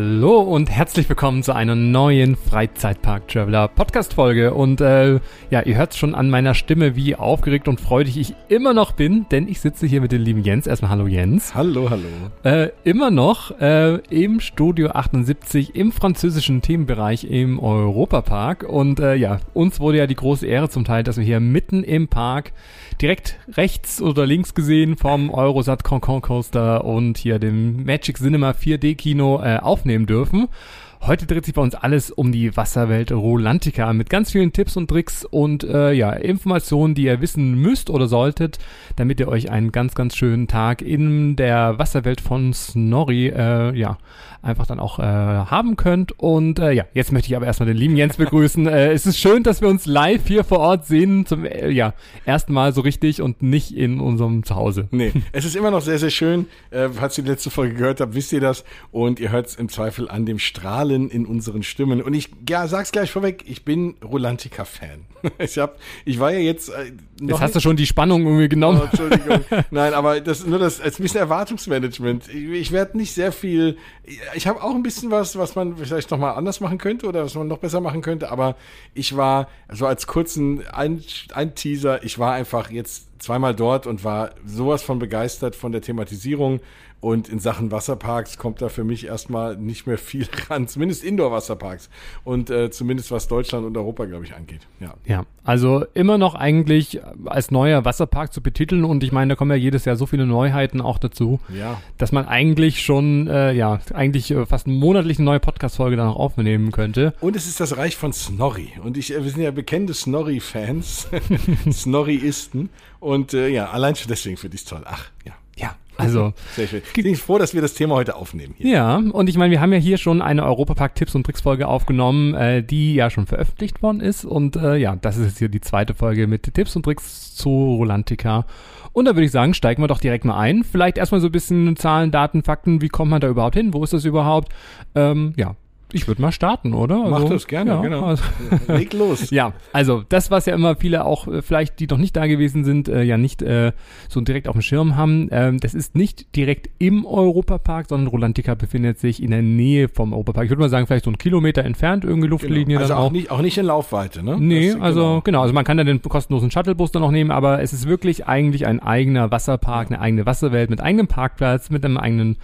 Hallo und herzlich willkommen zu einer neuen Freizeitpark Traveler Podcast Folge. Und äh, ja, ihr hört schon an meiner Stimme, wie aufgeregt und freudig ich immer noch bin, denn ich sitze hier mit dem lieben Jens. Erstmal hallo Jens. Hallo, hallo. Äh, immer noch äh, im Studio 78 im französischen Themenbereich im Europapark. Und äh, ja, uns wurde ja die große Ehre zum Teil, dass wir hier mitten im Park direkt rechts oder links gesehen vom Eurosat Concon Coaster und hier dem Magic Cinema 4D Kino äh, aufnehmen dürfen. Heute dreht sich bei uns alles um die Wasserwelt Rolantica mit ganz vielen Tipps und Tricks und äh, ja, Informationen, die ihr wissen müsst oder solltet, damit ihr euch einen ganz, ganz schönen Tag in der Wasserwelt von Snorri äh, ja, einfach dann auch äh, haben könnt. Und äh, ja, jetzt möchte ich aber erstmal den lieben Jens begrüßen. äh, es ist schön, dass wir uns live hier vor Ort sehen, zum äh, ja, ersten Mal so richtig und nicht in unserem Zuhause. Nee, es ist immer noch sehr, sehr schön. Äh, falls ihr die letzte Folge gehört habt, wisst ihr das. Und ihr hört es im Zweifel an dem Strahlen in unseren Stimmen. Und ich ja, sag's gleich vorweg, ich bin Rolantica-Fan. ich, hab, ich war ja jetzt. Äh, noch jetzt hast du schon die Spannung irgendwie genommen. Oh, Entschuldigung. Nein, aber das nur das als ein bisschen Erwartungsmanagement. Ich, ich werde nicht sehr viel. Ich habe auch ein bisschen was, was man vielleicht nochmal anders machen könnte oder was man noch besser machen könnte. Aber ich war so als kurzen ein, ein Teaser. Ich war einfach jetzt zweimal dort und war sowas von begeistert von der Thematisierung und in Sachen Wasserparks kommt da für mich erstmal nicht mehr viel ran, zumindest Indoor-Wasserparks. Und äh, zumindest was Deutschland und Europa, glaube ich, angeht. Ja. ja, also immer noch eigentlich als neuer Wasserpark zu betiteln. Und ich meine, da kommen ja jedes Jahr so viele Neuheiten auch dazu, ja. dass man eigentlich schon, äh, ja, eigentlich äh, fast monatlich eine neue Podcast-Folge dann auch aufnehmen könnte. Und es ist das Reich von Snorri. Und ich, äh, wir sind ja bekannte Snorri-Fans, Snorri-Isten. Und äh, ja, allein schon deswegen finde ich es toll. Ach, ja. Also. Sehr schön. Ich bin froh, dass wir das Thema heute aufnehmen. Hier. Ja, und ich meine, wir haben ja hier schon eine Europapark-Tipps- und Tricks-Folge aufgenommen, äh, die ja schon veröffentlicht worden ist. Und äh, ja, das ist jetzt hier die zweite Folge mit Tipps und Tricks zu Rolantica. Und da würde ich sagen, steigen wir doch direkt mal ein. Vielleicht erstmal so ein bisschen Zahlen, Daten, Fakten. Wie kommt man da überhaupt hin? Wo ist das überhaupt? Ähm, ja, ich würde mal starten, oder? Also, Mach das gerne, ja, genau. Also, Leg los. ja, also das, was ja immer viele auch äh, vielleicht, die noch nicht da gewesen sind, äh, ja nicht äh, so direkt auf dem Schirm haben, ähm, das ist nicht direkt im Europapark, sondern Rolantica befindet sich in der Nähe vom Europapark. Ich würde mal sagen, vielleicht so einen Kilometer entfernt, irgendwie Luftlinie genau. also dann auch. Nicht, auch nicht in Laufweite, ne? Nee, das, also genau. genau. also man kann dann den kostenlosen Shuttlebus dann noch nehmen, aber es ist wirklich eigentlich ein eigener Wasserpark, eine eigene Wasserwelt mit eigenem Parkplatz, mit einem eigenen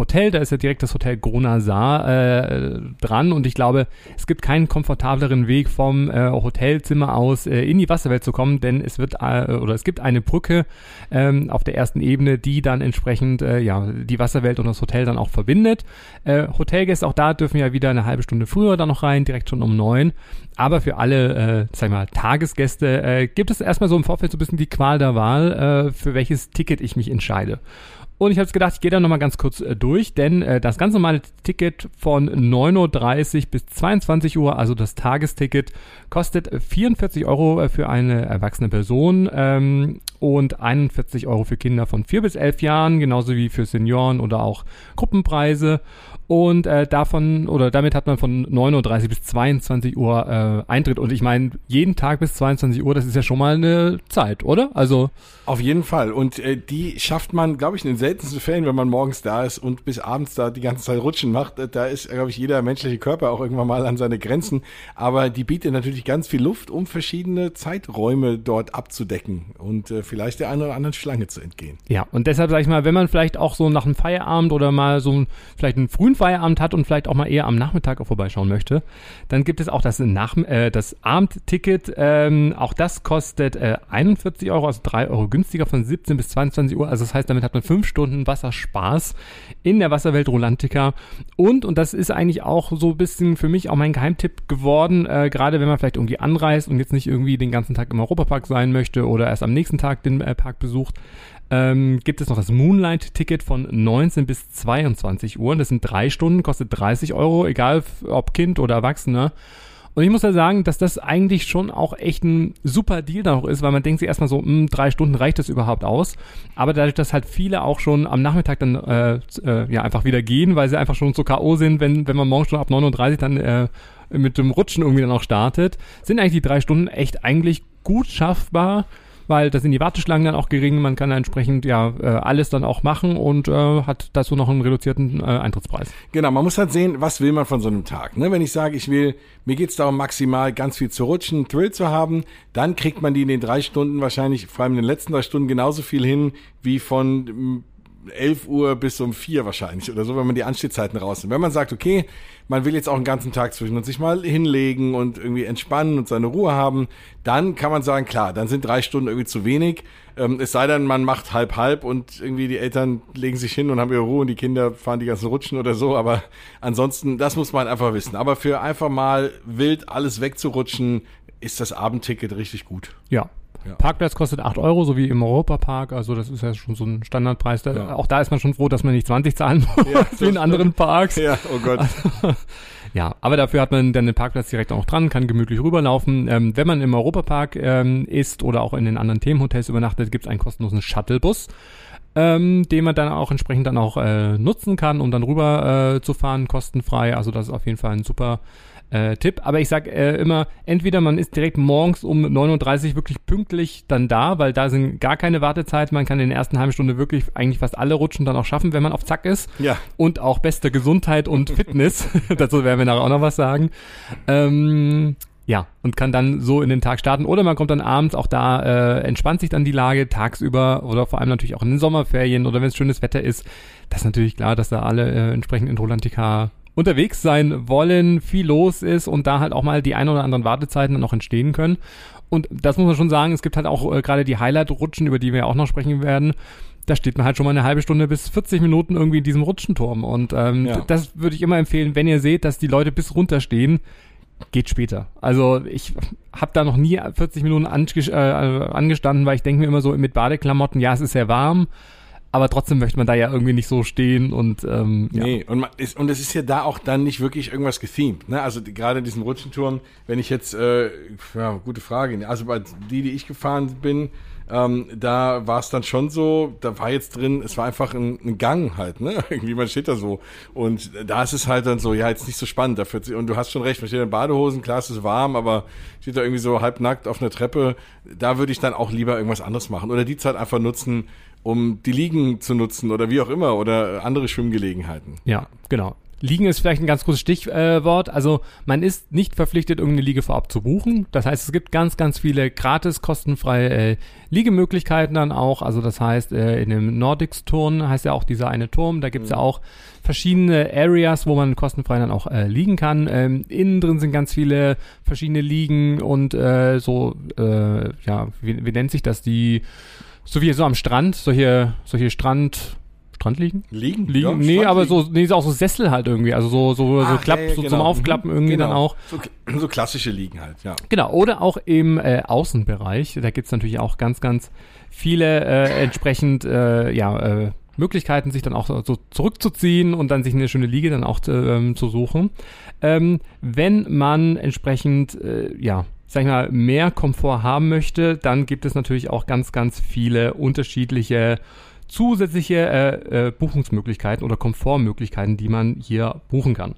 Hotel, da ist ja direkt das Hotel Gronasar äh, dran und ich glaube, es gibt keinen komfortableren Weg vom äh, Hotelzimmer aus äh, in die Wasserwelt zu kommen, denn es wird äh, oder es gibt eine Brücke ähm, auf der ersten Ebene, die dann entsprechend äh, ja die Wasserwelt und das Hotel dann auch verbindet. Äh, Hotelgäste auch da dürfen ja wieder eine halbe Stunde früher dann noch rein, direkt schon um neun. Aber für alle, äh, sag mal, Tagesgäste äh, gibt es erstmal so im Vorfeld so ein bisschen die Qual der Wahl, äh, für welches Ticket ich mich entscheide. Und ich habe gedacht, ich gehe da nochmal ganz kurz äh, durch, denn äh, das ganz normale Ticket von 9.30 Uhr bis 22 Uhr, also das Tagesticket, kostet 44 Euro äh, für eine erwachsene Person ähm, und 41 Euro für Kinder von 4 bis 11 Jahren, genauso wie für Senioren oder auch Gruppenpreise. Und äh, davon oder damit hat man von 9.30 Uhr bis 22 Uhr äh, Eintritt. Und ich meine, jeden Tag bis 22 Uhr, das ist ja schon mal eine Zeit, oder? Also. Auf jeden Fall. Und äh, die schafft man, glaube ich, in den seltensten Fällen, wenn man morgens da ist und bis abends da die ganze Zeit rutschen macht. Äh, da ist, glaube ich, jeder menschliche Körper auch irgendwann mal an seine Grenzen. Aber die bietet natürlich ganz viel Luft, um verschiedene Zeiträume dort abzudecken und äh, vielleicht der einen oder anderen Schlange zu entgehen. Ja, und deshalb sage ich mal, wenn man vielleicht auch so nach einem Feierabend oder mal so vielleicht einen frühen Feierabend hat und vielleicht auch mal eher am Nachmittag auch vorbeischauen möchte, dann gibt es auch das, Nach äh, das Abendticket. Ähm, auch das kostet äh, 41 Euro, also 3 Euro günstiger von 17 bis 22 Uhr. Also das heißt, damit hat man 5 Stunden Wasserspaß in der Wasserwelt Rolantica. Und, und das ist eigentlich auch so ein bisschen für mich auch mein Geheimtipp geworden, äh, gerade wenn man vielleicht irgendwie anreist und jetzt nicht irgendwie den ganzen Tag im Europapark sein möchte oder erst am nächsten Tag den äh, Park besucht, ähm, gibt es noch das Moonlight-Ticket von 19 bis 22 Uhr. Das sind drei Stunden, kostet 30 Euro, egal ob Kind oder Erwachsener. Und ich muss ja sagen, dass das eigentlich schon auch echt ein super Deal da noch ist, weil man denkt sich erstmal so, mh, hm, drei Stunden reicht das überhaupt aus. Aber dadurch, dass halt viele auch schon am Nachmittag dann äh, äh, ja einfach wieder gehen, weil sie einfach schon so K.O. sind, wenn, wenn man morgen schon ab 39 dann äh, mit dem Rutschen irgendwie dann auch startet, sind eigentlich die drei Stunden echt eigentlich gut schaffbar weil da sind die Warteschlangen dann auch gering. Man kann entsprechend ja äh, alles dann auch machen und äh, hat dazu noch einen reduzierten äh, Eintrittspreis. Genau, man muss halt sehen, was will man von so einem Tag. Ne? Wenn ich sage, ich will, mir geht's darum, maximal ganz viel zu rutschen, Thrill zu haben, dann kriegt man die in den drei Stunden wahrscheinlich, vor allem in den letzten drei Stunden, genauso viel hin wie von 11 Uhr bis um 4 wahrscheinlich oder so, wenn man die Anstehzeiten rausnimmt. Wenn man sagt, okay, man will jetzt auch einen ganzen Tag zwischen und sich mal hinlegen und irgendwie entspannen und seine Ruhe haben, dann kann man sagen, klar, dann sind drei Stunden irgendwie zu wenig. Ähm, es sei denn, man macht halb halb und irgendwie die Eltern legen sich hin und haben ihre Ruhe und die Kinder fahren die ganzen Rutschen oder so. Aber ansonsten, das muss man einfach wissen. Aber für einfach mal wild alles wegzurutschen, ist das Abendticket richtig gut. Ja, ja. Parkplatz kostet 8 Euro, so wie im Europapark. Also das ist ja schon so ein Standardpreis. Da, ja. Auch da ist man schon froh, dass man nicht 20 zahlen muss, ja, wie in anderen Parks. Ja, oh Gott. Also, ja, aber dafür hat man dann den Parkplatz direkt auch dran, kann gemütlich rüberlaufen. Ähm, wenn man im Europapark ähm, ist oder auch in den anderen Themenhotels übernachtet, gibt es einen kostenlosen Shuttlebus. Ähm, den man dann auch entsprechend dann auch äh, nutzen kann, um dann rüber äh, zu fahren, kostenfrei. Also das ist auf jeden Fall ein super äh, Tipp. Aber ich sag äh, immer, entweder man ist direkt morgens um 9.30 Uhr wirklich pünktlich dann da, weil da sind gar keine Wartezeit. Man kann in der ersten halben Stunde wirklich eigentlich fast alle Rutschen dann auch schaffen, wenn man auf Zack ist. Ja. Und auch beste Gesundheit und Fitness. Dazu werden wir nachher auch noch was sagen. Ähm, ja, und kann dann so in den Tag starten. Oder man kommt dann abends, auch da äh, entspannt sich dann die Lage tagsüber oder vor allem natürlich auch in den Sommerferien oder wenn es schönes Wetter ist. Das ist natürlich klar, dass da alle äh, entsprechend in Rolantica unterwegs sein wollen, viel los ist und da halt auch mal die ein oder anderen Wartezeiten dann noch entstehen können. Und das muss man schon sagen, es gibt halt auch äh, gerade die Highlight-Rutschen, über die wir auch noch sprechen werden. Da steht man halt schon mal eine halbe Stunde bis 40 Minuten irgendwie in diesem Rutschenturm. Und ähm, ja. das würde ich immer empfehlen, wenn ihr seht, dass die Leute bis runterstehen, geht später. Also ich habe da noch nie 40 Minuten äh, angestanden, weil ich denke mir immer so mit Badeklamotten, ja, es ist sehr warm, aber trotzdem möchte man da ja irgendwie nicht so stehen und ähm, ja. Nee, und, man ist, und es ist ja da auch dann nicht wirklich irgendwas gethemed. Ne? Also die, gerade diesen Rutschenturm, wenn ich jetzt, äh, ja, gute Frage, also bei die, die ich gefahren bin, ähm, da war es dann schon so, da war jetzt drin, es war einfach ein, ein, Gang halt, ne? Irgendwie, man steht da so. Und da ist es halt dann so, ja, jetzt nicht so spannend dafür. Und du hast schon recht, man steht in Badehosen, klar, es ist warm, aber steht da irgendwie so halbnackt auf einer Treppe. Da würde ich dann auch lieber irgendwas anderes machen. Oder die Zeit einfach nutzen, um die Liegen zu nutzen oder wie auch immer oder andere Schwimmgelegenheiten. Ja, genau. Liegen ist vielleicht ein ganz großes Stichwort. Also man ist nicht verpflichtet, irgendeine Liege vorab zu buchen. Das heißt, es gibt ganz, ganz viele gratis, kostenfreie äh, Liegemöglichkeiten dann auch. Also das heißt, äh, in dem Nordics-Turm heißt ja auch dieser eine Turm. Da gibt es mhm. ja auch verschiedene Areas, wo man kostenfrei dann auch äh, liegen kann. Ähm, innen drin sind ganz viele verschiedene Liegen und äh, so, äh, ja, wie, wie nennt sich das? Die so wie so am Strand, solche, solche Strand, Strandliegen? Liegen? Liegen? Ja, nee, aber so, nee, so auch so Sessel halt irgendwie. Also so, so, Ach, so Klapp, ja, ja, so genau. zum Aufklappen irgendwie genau. dann auch. So, so, klassische Liegen halt, ja. Genau. Oder auch im äh, Außenbereich. Da gibt's natürlich auch ganz, ganz viele äh, entsprechend, äh, ja, äh, Möglichkeiten, sich dann auch so zurückzuziehen und dann sich eine schöne Liege dann auch ähm, zu suchen. Ähm, wenn man entsprechend, äh, ja, sag ich mal, mehr Komfort haben möchte, dann gibt es natürlich auch ganz, ganz viele unterschiedliche zusätzliche äh, äh, Buchungsmöglichkeiten oder Komfortmöglichkeiten, die man hier buchen kann.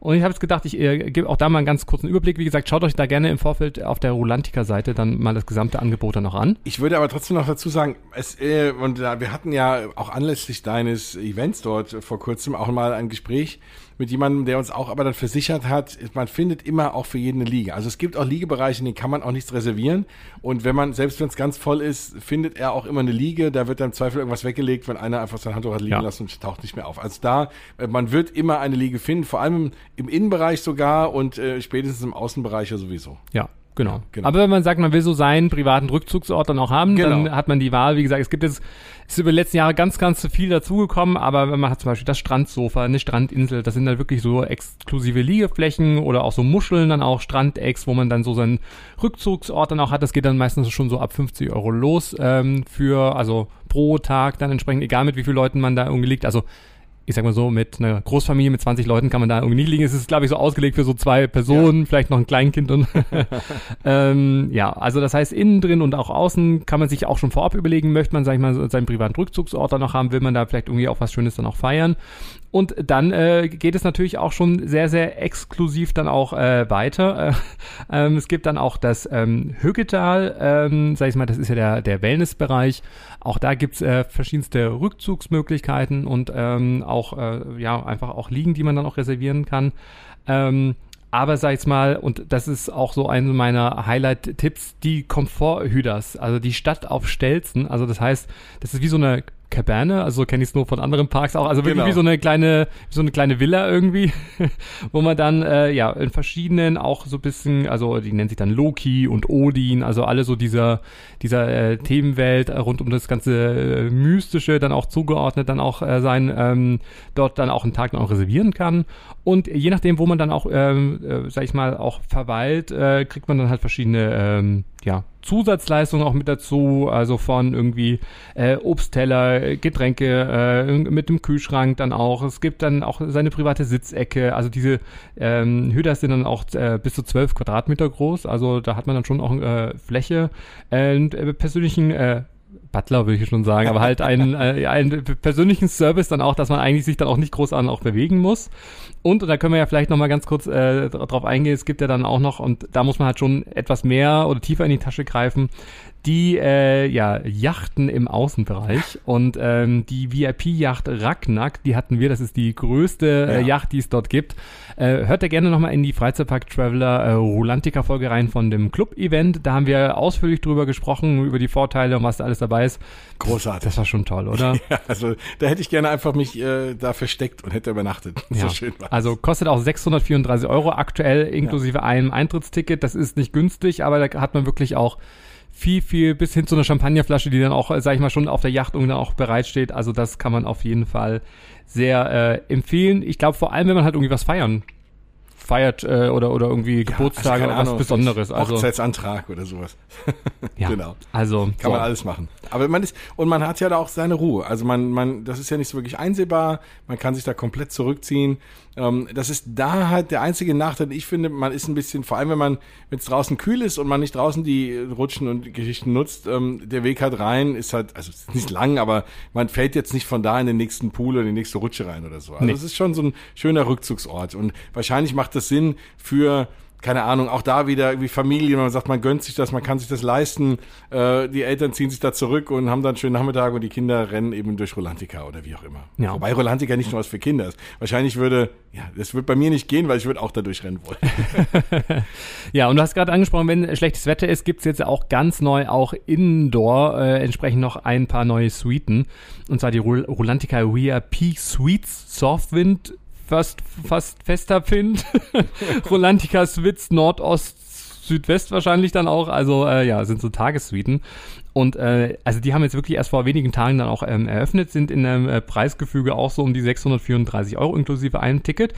Und ich habe jetzt gedacht, ich äh, gebe auch da mal einen ganz kurzen Überblick. Wie gesagt, schaut euch da gerne im Vorfeld auf der Rulantica-Seite dann mal das gesamte Angebot dann noch an. Ich würde aber trotzdem noch dazu sagen, es, äh, und wir hatten ja auch anlässlich deines Events dort vor kurzem auch mal ein Gespräch mit jemandem, der uns auch aber dann versichert hat, man findet immer auch für jeden eine Liege. Also es gibt auch Liegebereiche, in denen kann man auch nichts reservieren. Und wenn man, selbst wenn es ganz voll ist, findet er auch immer eine Liege. Da wird dann im Zweifel irgendwas weggelegt, wenn einer einfach sein Handtuch hat liegen ja. lassen und taucht nicht mehr auf. Also da, äh, man wird immer eine Liege finden, vor allem im, im Innenbereich sogar und äh, spätestens im Außenbereich ja sowieso. Ja, Genau. genau. Aber wenn man sagt, man will so seinen privaten Rückzugsort dann auch haben, genau. dann hat man die Wahl. Wie gesagt, es gibt jetzt, es ist über die letzten Jahre ganz, ganz viel dazugekommen, aber man hat zum Beispiel das Strandsofa, eine Strandinsel, das sind dann wirklich so exklusive Liegeflächen oder auch so Muscheln, dann auch Strandecks, wo man dann so seinen Rückzugsort dann auch hat. Das geht dann meistens schon so ab 50 Euro los ähm, für, also pro Tag dann entsprechend, egal mit wie vielen Leuten man da irgendwie liegt. Also ich sag mal so, mit einer Großfamilie mit 20 Leuten kann man da irgendwie nicht liegen. Es ist, glaube ich, so ausgelegt für so zwei Personen, ja. vielleicht noch ein Kleinkind und ähm, ja, also das heißt, innen drin und auch außen kann man sich auch schon vorab überlegen, möchte man, sag ich mal, seinen privaten Rückzugsort dann noch haben, will man da vielleicht irgendwie auch was Schönes dann auch feiern. Und dann äh, geht es natürlich auch schon sehr, sehr exklusiv dann auch äh, weiter. Äh, ähm, es gibt dann auch das ähm, Hüggetal, ähm, sag ich mal, das ist ja der, der Wellnessbereich. Auch da gibt's äh, verschiedenste Rückzugsmöglichkeiten und ähm, auch, äh, ja, einfach auch Liegen, die man dann auch reservieren kann. Ähm, aber sag ich mal, und das ist auch so einer meiner Highlight-Tipps, die Komfort-Hüders, also die Stadt auf Stelzen. Also das heißt, das ist wie so eine Cabane, also kenne ich es nur von anderen Parks auch, also wirklich genau. wie so eine kleine, wie so eine kleine Villa irgendwie, wo man dann äh, ja in verschiedenen auch so bisschen, also die nennt sich dann Loki und Odin, also alle so dieser dieser äh, Themenwelt rund um das ganze äh, mystische dann auch zugeordnet, dann auch äh, sein ähm, dort dann auch einen Tag dann auch reservieren kann und je nachdem, wo man dann auch, ähm, äh, sag ich mal, auch verweilt, äh, kriegt man dann halt verschiedene ähm, ja, Zusatzleistungen auch mit dazu, also von irgendwie äh, Obstteller, Getränke äh, mit dem Kühlschrank dann auch. Es gibt dann auch seine private Sitzecke. Also diese ähm, Hüder sind dann auch äh, bis zu zwölf Quadratmeter groß. Also da hat man dann schon auch äh, Fläche äh, äh, persönlichen äh, Butler würde ich schon sagen, aber halt einen, äh, einen persönlichen Service dann auch, dass man eigentlich sich dann auch nicht groß an auch bewegen muss. Und, und da können wir ja vielleicht nochmal ganz kurz äh, drauf eingehen, es gibt ja dann auch noch, und da muss man halt schon etwas mehr oder tiefer in die Tasche greifen, die äh, ja, Yachten im Außenbereich und ähm, die VIP-Yacht Ragnack, die hatten wir, das ist die größte äh, Yacht, die es dort gibt. Äh, hört da gerne nochmal in die Freizeitpark Traveler äh, Rulantica-Folge rein von dem Club-Event. Da haben wir ausführlich drüber gesprochen, über die Vorteile und was da alles dabei ist. Großartig. Das war schon toll, oder? ja, also da hätte ich gerne einfach mich äh, da versteckt und hätte übernachtet. Ja. So schön war. Also kostet auch 634 Euro aktuell, inklusive ja. einem Eintrittsticket. Das ist nicht günstig, aber da hat man wirklich auch viel, viel bis hin zu einer Champagnerflasche, die dann auch, sag ich mal, schon auf der Yacht dann auch bereitsteht. Also das kann man auf jeden Fall sehr äh, empfehlen. Ich glaube vor allem, wenn man halt irgendwie was feiern feiert äh, oder oder irgendwie ja, Geburtstage also oder was Ahnung, Besonderes. Also Hochzeitsantrag oder sowas. ja, genau. Also kann so. man alles machen. Aber man ist und man hat ja da auch seine Ruhe. Also man man das ist ja nicht so wirklich einsehbar. Man kann sich da komplett zurückziehen. Ähm, das ist da halt der einzige Nachteil. Ich finde, man ist ein bisschen, vor allem wenn man, wenn es draußen kühl ist und man nicht draußen die Rutschen und Geschichten nutzt, ähm, der Weg halt rein ist halt, also ist nicht lang, aber man fällt jetzt nicht von da in den nächsten Pool oder in die nächste Rutsche rein oder so. Also es nee. ist schon so ein schöner Rückzugsort und wahrscheinlich macht das Sinn für keine Ahnung, auch da wieder wie Familie, man sagt, man gönnt sich das, man kann sich das leisten. Äh, die Eltern ziehen sich da zurück und haben dann einen schönen Nachmittag und die Kinder rennen eben durch Rolantica oder wie auch immer. Ja. Wobei Rolantica nicht nur was für Kinder ist. Wahrscheinlich würde, ja, das wird bei mir nicht gehen, weil ich würde auch da durchrennen wollen. ja, und du hast gerade angesprochen, wenn schlechtes Wetter ist, gibt's jetzt auch ganz neu auch Indoor äh, entsprechend noch ein paar neue Suiten. Und zwar die Rolantica VIP Suites Softwind fast, fast fester Find. Rolantica Switz Nordost Südwest wahrscheinlich dann auch. Also äh, ja, sind so Tagessuiten. Und äh, also die haben jetzt wirklich erst vor wenigen Tagen dann auch ähm, eröffnet, sind in einem äh, Preisgefüge auch so um die 634 Euro inklusive einem Ticket.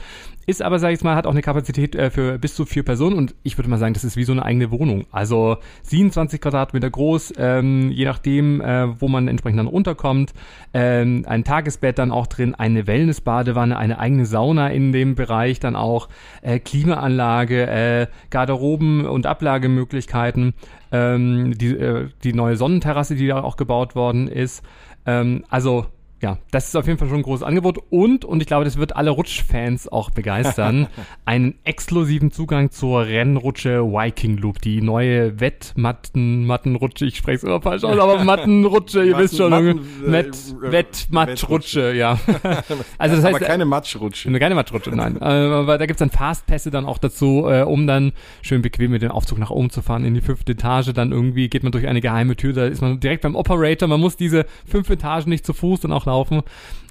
Ist aber, sag ich mal, hat auch eine Kapazität äh, für bis zu vier Personen und ich würde mal sagen, das ist wie so eine eigene Wohnung. Also 27 Quadratmeter groß, ähm, je nachdem, äh, wo man entsprechend dann unterkommt. Ähm, ein Tagesbett dann auch drin, eine Wellnessbadewanne, eine eigene Sauna in dem Bereich dann auch, äh, Klimaanlage, äh, Garderoben und Ablagemöglichkeiten ähm, die, äh, die neue Sonnenterrasse, die da auch gebaut worden ist. Ähm, also ja, das ist auf jeden Fall schon ein großes Angebot und, und ich glaube, das wird alle Rutschfans auch begeistern, einen exklusiven Zugang zur Rennrutsche Viking Loop, die neue Wettmattenrutsche, ich spreche es immer falsch aus, aber Mattenrutsche, ihr wisst schon, Matten, Wett, äh, Wettmatschrutsche, ja. also das heißt, aber keine Matschrutsche. Keine Matschrutsche, nein. Äh, aber da gibt's dann Fastpässe dann auch dazu, äh, um dann schön bequem mit dem Aufzug nach oben zu fahren in die fünfte Etage, dann irgendwie geht man durch eine geheime Tür, da ist man direkt beim Operator, man muss diese fünf Etagen nicht zu Fuß dann auch laufen.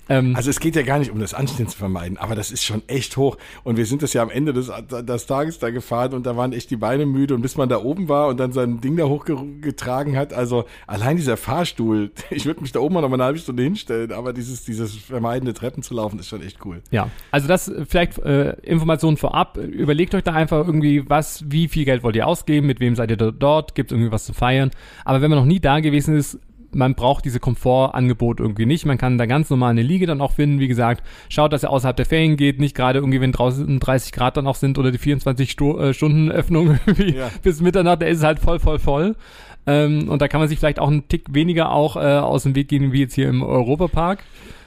Ähm, also es geht ja gar nicht um das Anstehen zu vermeiden, aber das ist schon echt hoch. Und wir sind das ja am Ende des, des Tages da gefahren und da waren echt die Beine müde und bis man da oben war und dann sein Ding da hochgetragen hat, also allein dieser Fahrstuhl, ich würde mich da oben mal noch mal eine halbe Stunde hinstellen, aber dieses, dieses vermeidende Treppen zu laufen ist schon echt cool. Ja, also das vielleicht äh, Informationen vorab. Überlegt euch da einfach irgendwie, was, wie viel Geld wollt ihr ausgeben, mit wem seid ihr dort, gibt es irgendwie was zu feiern. Aber wenn man noch nie da gewesen ist, man braucht diese Komfortangebot irgendwie nicht. Man kann da ganz normal eine Liege dann auch finden. Wie gesagt, schaut, dass er außerhalb der Ferien geht, nicht gerade irgendwie, wenn draußen 30 Grad dann auch sind oder die 24 Stu äh, Stunden Öffnung ja. bis Mitternacht, da ist es halt voll, voll, voll. Ähm, und da kann man sich vielleicht auch einen Tick weniger auch äh, aus dem Weg gehen, wie jetzt hier im Europapark.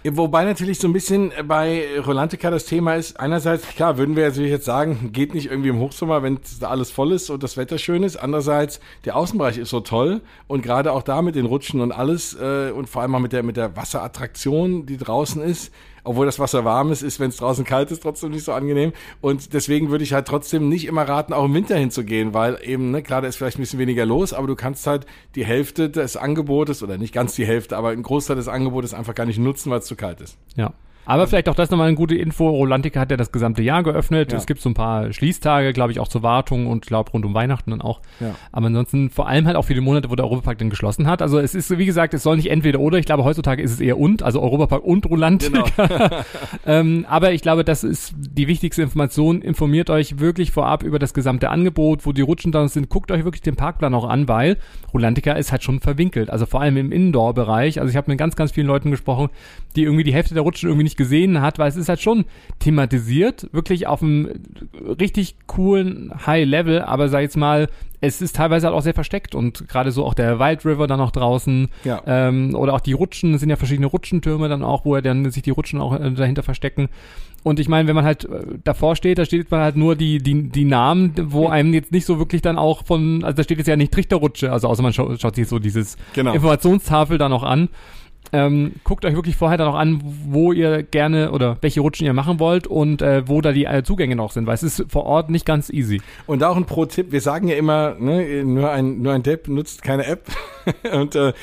Wobei natürlich so ein bisschen bei Rolantica das Thema ist, einerseits, klar, würden wir natürlich jetzt sagen, geht nicht irgendwie im Hochsommer, wenn alles voll ist und das Wetter schön ist. Andererseits, der Außenbereich ist so toll und gerade auch da mit den Rutschen und alles äh, und vor allem auch mit der, mit der Wasserattraktion, die draußen ist, obwohl das Wasser warm ist, ist, wenn es draußen kalt ist, trotzdem nicht so angenehm. Und deswegen würde ich halt trotzdem nicht immer raten, auch im Winter hinzugehen, weil eben, ne, klar, da ist vielleicht ein bisschen weniger los, aber du kannst halt die Hälfte des Angebotes, oder nicht ganz die Hälfte, aber ein Großteil des Angebotes einfach gar nicht nutzen, weil es zu kalt ist. Ja. Aber vielleicht auch das nochmal eine gute Info. Rolantica hat ja das gesamte Jahr geöffnet. Ja. Es gibt so ein paar Schließtage, glaube ich, auch zur Wartung und glaube rund um Weihnachten dann auch. Ja. Aber ansonsten vor allem halt auch viele Monate, wo der Europapark dann geschlossen hat. Also es ist, wie gesagt, es soll nicht entweder oder. Ich glaube, heutzutage ist es eher und, also Europapark und Rolantica. Genau. ähm, aber ich glaube, das ist die wichtigste Information. Informiert euch wirklich vorab über das gesamte Angebot, wo die Rutschen dann sind. Guckt euch wirklich den Parkplan auch an, weil Rolantica ist halt schon verwinkelt. Also vor allem im Indoor-Bereich. Also ich habe mit ganz, ganz vielen Leuten gesprochen, die irgendwie die Hälfte der Rutschen irgendwie nicht gesehen hat, weil es ist halt schon thematisiert, wirklich auf einem richtig coolen High-Level, aber sag jetzt mal, es ist teilweise halt auch sehr versteckt und gerade so auch der Wild River dann noch draußen ja. ähm, oder auch die Rutschen, es sind ja verschiedene Rutschentürme dann auch, wo er dann sich die Rutschen auch äh, dahinter verstecken. Und ich meine, wenn man halt äh, davor steht, da steht man halt nur die, die, die Namen, wo einem jetzt nicht so wirklich dann auch von, also da steht jetzt ja nicht Trichterrutsche, also außer man schaut, schaut sich so dieses genau. Informationstafel da noch an. Ähm, guckt euch wirklich vorher dann auch an, wo ihr gerne oder welche Rutschen ihr machen wollt und äh, wo da die äh, Zugänge noch sind, weil es ist vor Ort nicht ganz easy. Und auch ein Pro-Tipp, wir sagen ja immer, ne, nur ein, nur ein Depp nutzt keine App. und äh,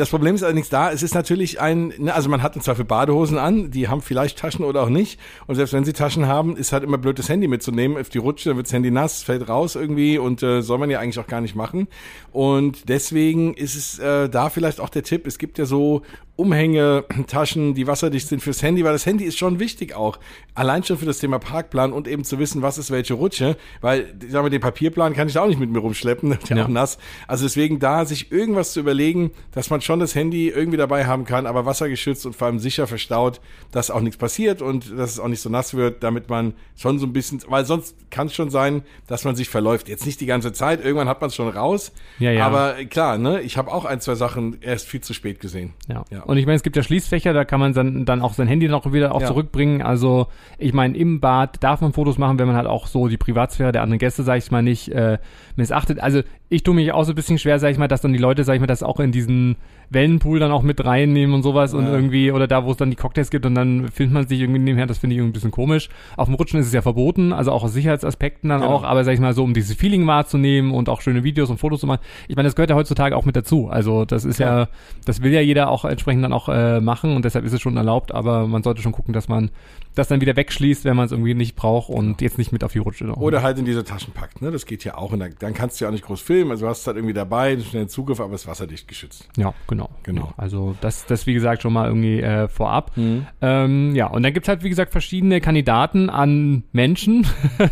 das Problem ist allerdings da, es ist natürlich ein, ne, also man hat im Zweifel Badehosen an, die haben vielleicht Taschen oder auch nicht. Und selbst wenn sie Taschen haben, ist halt immer blöd, das Handy mitzunehmen. Auf die Rutsche, dann wird das Handy nass, fällt raus irgendwie und äh, soll man ja eigentlich auch gar nicht machen. Und deswegen ist es äh, da vielleicht auch der Tipp, es gibt ja so Umhängetaschen, die wasserdicht sind fürs Handy, weil das Handy ist schon wichtig auch. Allein schon für das Thema Parkplan und eben zu wissen, was ist welche Rutsche, weil, sagen wir, den Papierplan kann ich auch nicht mit mir rumschleppen, der ja. auch nass. Also deswegen da sich irgendwas zu überlegen, dass man schon das Handy irgendwie dabei haben kann, aber wassergeschützt und vor allem sicher verstaut, dass auch nichts passiert und dass es auch nicht so nass wird, damit man schon so ein bisschen, weil sonst kann es schon sein, dass man sich verläuft. Jetzt nicht die ganze Zeit, irgendwann hat man es schon raus. Ja, ja. Aber klar, ne, ich habe auch ein, zwei Sachen erst viel zu spät gesehen. Ja. ja. Und ich meine, es gibt ja Schließfächer, da kann man dann, dann auch sein Handy noch wieder auch ja. zurückbringen. Also ich meine, im Bad darf man Fotos machen, wenn man halt auch so die Privatsphäre der anderen Gäste, sag ich mal, nicht äh, missachtet. Also ich tue mich auch so ein bisschen schwer, sag ich mal, dass dann die Leute, sag ich mal, das auch in diesen Wellenpool dann auch mit reinnehmen und sowas ja. und irgendwie, oder da, wo es dann die Cocktails gibt und dann filmt man sich irgendwie nebenher, das finde ich irgendwie ein bisschen komisch. Auf dem Rutschen ist es ja verboten, also auch aus Sicherheitsaspekten dann genau. auch, aber sag ich mal so, um dieses Feeling wahrzunehmen und auch schöne Videos und Fotos zu machen. Ich meine, das gehört ja heutzutage auch mit dazu. Also das ist ja, ja das will ja jeder auch entsprechend dann auch äh, machen und deshalb ist es schon erlaubt, aber man sollte schon gucken, dass man das dann wieder wegschließt, wenn man es irgendwie nicht braucht und genau. jetzt nicht mit auf die Rutsche. Noch. Oder halt in diese Taschen packt, ne? Das geht ja auch. Und dann, dann kannst du ja auch nicht groß filmen. Also du hast es halt irgendwie dabei, schnell Zugriff, aber es ist wasserdicht geschützt. Ja, genau. Genau. Also das, das wie gesagt, schon mal irgendwie äh, vorab. Mhm. Ähm, ja, und dann gibt's halt, wie gesagt, verschiedene Kandidaten an Menschen,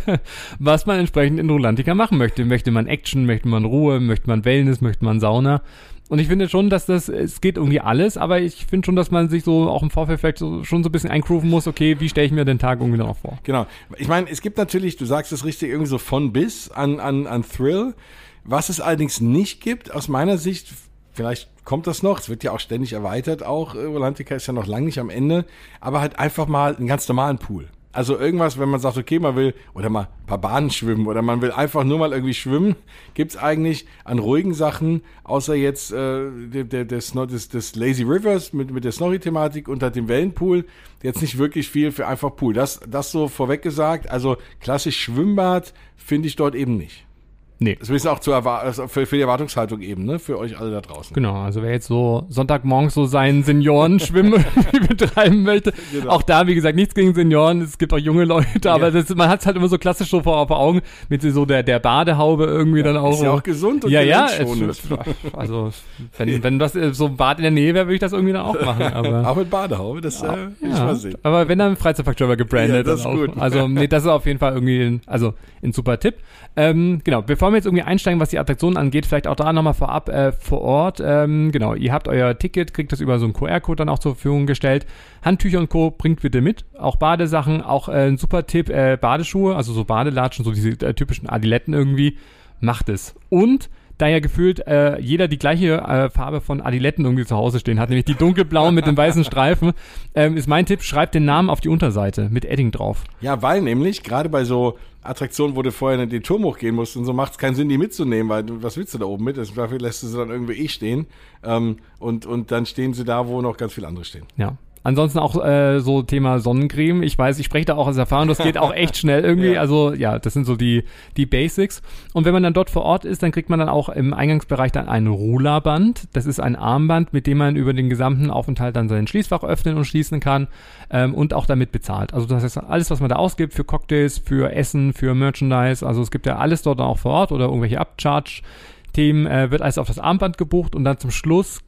was man entsprechend in Rolantica machen möchte. Möchte man Action, möchte man Ruhe, möchte man Wellness, möchte man Sauna. Und ich finde schon, dass das, es geht irgendwie alles, aber ich finde schon, dass man sich so auch im Vorfeld vielleicht so, schon so ein bisschen eingrooven muss, okay, wie stelle ich mir den Tag irgendwie noch vor? Genau. Ich meine, es gibt natürlich, du sagst es richtig, irgendwie so von bis an, an, an Thrill. Was es allerdings nicht gibt, aus meiner Sicht, vielleicht kommt das noch, es wird ja auch ständig erweitert, auch Rolantica ist ja noch lange nicht am Ende, aber halt einfach mal einen ganz normalen Pool. Also irgendwas, wenn man sagt, okay, man will oder mal ein paar Bahnen schwimmen oder man will einfach nur mal irgendwie schwimmen, gibt's eigentlich an ruhigen Sachen, außer jetzt äh, der, der, des, des, Lazy Rivers mit, mit der Snorri-Thematik halt dem Wellenpool, jetzt nicht wirklich viel für einfach Pool. Das, das so vorweg gesagt, also klassisch Schwimmbad finde ich dort eben nicht. Nee. Das ist auch zur also für, für die Erwartungshaltung eben, ne? Für euch alle da draußen. Genau, also wer jetzt so Sonntagmorgens so seinen Senioren-Schwimmen betreiben möchte, genau. auch da, wie gesagt, nichts gegen Senioren, es gibt auch junge Leute, aber ja. das, man hat es halt immer so klassisch so vor, vor Augen, mit so der, der Badehaube irgendwie ja, dann auch. Ist ja auch gesund und ja, ja, es, also wenn, wenn das so ein Bad in der Nähe wäre, würde ich das irgendwie dann auch machen. Aber, auch mit Badehaube, das ja, äh, ich mal sehen. Aber wenn dann Freizeitfaktor gebrandet. Ja, das ist gut. Also nee, das ist auf jeden Fall irgendwie, ein, also ein super Tipp. Ähm, genau, bevor wir jetzt irgendwie einsteigen, was die Attraktionen angeht, vielleicht auch da nochmal vorab äh, vor Ort. Ähm, genau, ihr habt euer Ticket, kriegt das über so einen QR-Code dann auch zur Verfügung gestellt. Handtücher und Co. bringt bitte mit. Auch Badesachen, auch äh, ein super Tipp, äh, Badeschuhe, also so Badelatschen, so diese äh, typischen Adiletten irgendwie. Macht es. Und da ja gefühlt äh, jeder die gleiche äh, Farbe von Adiletten irgendwie zu Hause stehen hat, nämlich die dunkelblauen mit den weißen Streifen, ähm, ist mein Tipp, schreibt den Namen auf die Unterseite mit Edding drauf. Ja, weil nämlich, gerade bei so Attraktionen, wo du vorher den Turm hochgehen musst und so, macht es keinen Sinn, die mitzunehmen, weil was willst du da oben mit? Dafür lässt du sie dann irgendwie eh stehen ähm, und, und dann stehen sie da, wo noch ganz viele andere stehen. Ja, Ansonsten auch äh, so Thema Sonnencreme. Ich weiß, ich spreche da auch aus Erfahrung, das geht auch echt schnell irgendwie. ja. Also ja, das sind so die, die Basics. Und wenn man dann dort vor Ort ist, dann kriegt man dann auch im Eingangsbereich dann ein Rulerband. Das ist ein Armband, mit dem man über den gesamten Aufenthalt dann sein Schließfach öffnen und schließen kann ähm, und auch damit bezahlt. Also das heißt, alles, was man da ausgibt für Cocktails, für Essen, für Merchandise, also es gibt ja alles dort auch vor Ort oder irgendwelche Upcharge-Themen, äh, wird alles auf das Armband gebucht und dann zum Schluss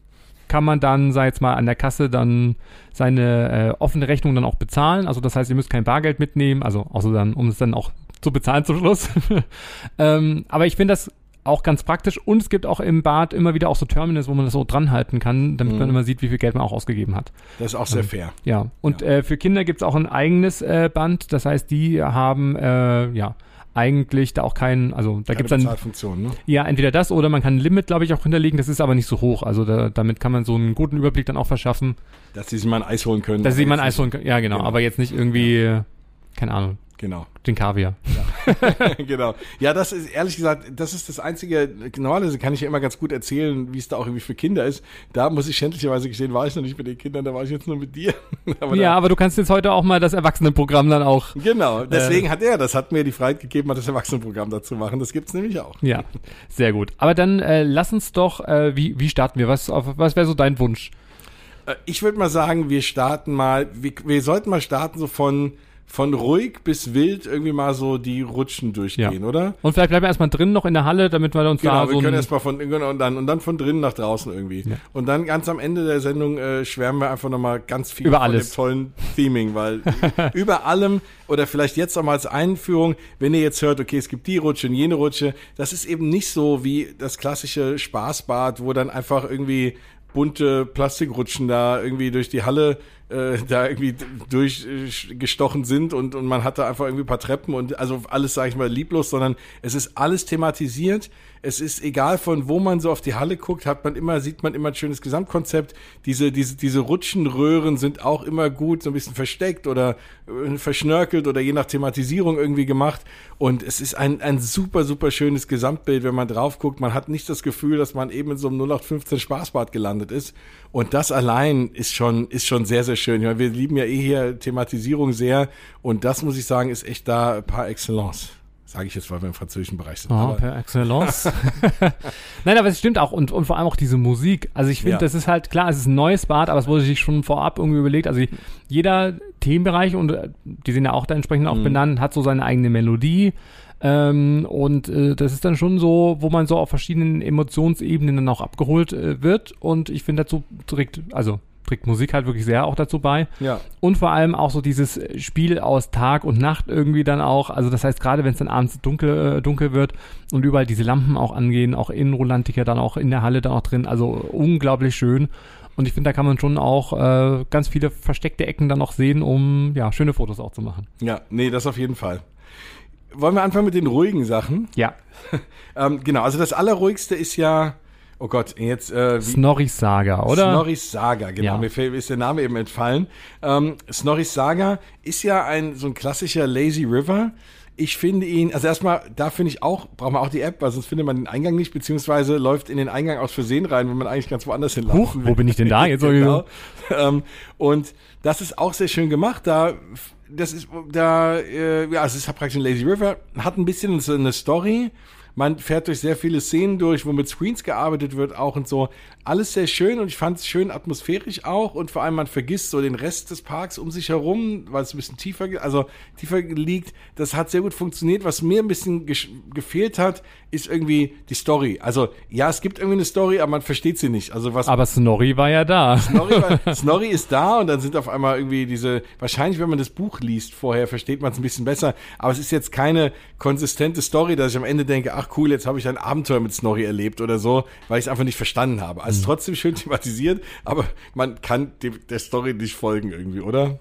kann man dann, sei jetzt mal, an der Kasse dann seine äh, offene Rechnung dann auch bezahlen. Also das heißt, ihr müsst kein Bargeld mitnehmen, also außer dann, um es dann auch zu bezahlen zum Schluss. ähm, aber ich finde das auch ganz praktisch und es gibt auch im Bad immer wieder auch so Terminals, wo man das so dran halten kann, damit mhm. man immer sieht, wie viel Geld man auch ausgegeben hat. Das ist auch sehr ähm, fair. Ja, und ja. Äh, für Kinder gibt es auch ein eigenes äh, Band, das heißt, die haben äh, ja eigentlich da auch kein, also da gibt es dann ne? ja entweder das oder man kann ein Limit, glaube ich, auch hinterlegen. Das ist aber nicht so hoch. Also da, damit kann man so einen guten Überblick dann auch verschaffen. Dass sie sich mal ein Eis holen können. Dass sie mal ein Eis holen können. Ja, genau, genau. Aber jetzt nicht irgendwie, keine Ahnung, Genau. Den Kaviar. Ja. genau. Ja, das ist ehrlich gesagt, das ist das einzige, normalerweise kann ich ja immer ganz gut erzählen, wie es da auch irgendwie für Kinder ist. Da muss ich schändlicherweise gestehen, war ich noch nicht mit den Kindern, da war ich jetzt nur mit dir. aber ja, da, aber du kannst jetzt heute auch mal das Erwachsenenprogramm dann auch. Genau, deswegen äh, hat er, das hat mir die Freiheit gegeben, mal das Erwachsenenprogramm dazu machen. Das gibt's nämlich auch. Ja, sehr gut. Aber dann äh, lass uns doch, äh, wie, wie starten wir? Was, was wäre so dein Wunsch? Äh, ich würde mal sagen, wir starten mal, wir, wir sollten mal starten so von von ruhig bis wild irgendwie mal so die Rutschen durchgehen, ja. oder? Und vielleicht bleiben wir erstmal drin noch in der Halle, damit wir uns genau, da so. Wir können erstmal von genau, und dann und dann von drinnen nach draußen irgendwie. Ja. Und dann ganz am Ende der Sendung äh, schwärmen wir einfach nochmal ganz viel über von alles. dem tollen Theming, weil über allem oder vielleicht jetzt auch mal als Einführung, wenn ihr jetzt hört, okay, es gibt die Rutsche und jene Rutsche, das ist eben nicht so wie das klassische Spaßbad, wo dann einfach irgendwie bunte Plastikrutschen da irgendwie durch die Halle äh, da irgendwie durchgestochen sind und, und man hatte einfach irgendwie ein paar Treppen und also alles, sage ich mal, lieblos, sondern es ist alles thematisiert es ist egal von wo man so auf die Halle guckt, hat man immer, sieht man immer ein schönes Gesamtkonzept. Diese, diese, diese Rutschenröhren sind auch immer gut, so ein bisschen versteckt oder äh, verschnörkelt oder je nach Thematisierung irgendwie gemacht. Und es ist ein, ein super, super schönes Gesamtbild, wenn man drauf guckt. Man hat nicht das Gefühl, dass man eben in so einem 0815 Spaßbad gelandet ist. Und das allein ist schon, ist schon sehr, sehr schön. Ja, wir lieben ja eh hier Thematisierung sehr. Und das muss ich sagen, ist echt da par excellence. Sage ich jetzt, weil wir im französischen Bereich sind. Oh, per excellence. Nein, aber es stimmt auch. Und, und vor allem auch diese Musik. Also ich finde, ja. das ist halt, klar, es ist ein neues Bad, aber es wurde sich schon vorab irgendwie überlegt. Also jeder Themenbereich, und äh, die sind ja auch da entsprechend auch mhm. benannt, hat so seine eigene Melodie. Ähm, und äh, das ist dann schon so, wo man so auf verschiedenen Emotionsebenen dann auch abgeholt äh, wird. Und ich finde dazu trägt, also trägt Musik halt wirklich sehr auch dazu bei. Ja. Und vor allem auch so dieses Spiel aus Tag und Nacht irgendwie dann auch. Also das heißt, gerade wenn es dann abends dunkel, äh, dunkel wird und überall diese Lampen auch angehen, auch in Rolantica dann auch in der Halle dann auch drin. Also unglaublich schön. Und ich finde, da kann man schon auch äh, ganz viele versteckte Ecken dann auch sehen, um ja schöne Fotos auch zu machen. Ja, nee, das auf jeden Fall. Wollen wir anfangen mit den ruhigen Sachen? Ja. ähm, genau, also das Allerruhigste ist ja Oh Gott, jetzt äh, Snorris Saga, oder? Snorris Saga, genau. Ja. Mir ist der Name eben entfallen. Ähm, Snorris Saga ist ja ein so ein klassischer Lazy River. Ich finde ihn, also erstmal, da finde ich auch, braucht man auch die App, weil sonst findet man den Eingang nicht, beziehungsweise läuft in den Eingang aus Versehen rein, wenn man eigentlich ganz woanders hin Huch, wo bin ich denn da jetzt? genau. ähm, und das ist auch sehr schön gemacht. Da, das ist, da, äh, ja, es ist praktisch ein Lazy River, hat ein bisschen so eine Story man fährt durch sehr viele Szenen durch, wo mit Screens gearbeitet wird auch und so. Alles sehr schön und ich fand es schön atmosphärisch auch und vor allem man vergisst so den Rest des Parks um sich herum, weil es ein bisschen tiefer, also tiefer liegt. Das hat sehr gut funktioniert. Was mir ein bisschen ge gefehlt hat, ist irgendwie die Story. Also ja, es gibt irgendwie eine Story, aber man versteht sie nicht. Also was. Aber Snorri war ja da. Snorri, war, Snorri ist da und dann sind auf einmal irgendwie diese. Wahrscheinlich, wenn man das Buch liest vorher, versteht man es ein bisschen besser. Aber es ist jetzt keine konsistente Story, dass ich am Ende denke, ach cool, jetzt habe ich ein Abenteuer mit Snorri erlebt oder so, weil ich es einfach nicht verstanden habe. Also mhm. trotzdem schön thematisiert, aber man kann dem, der Story nicht folgen irgendwie, oder?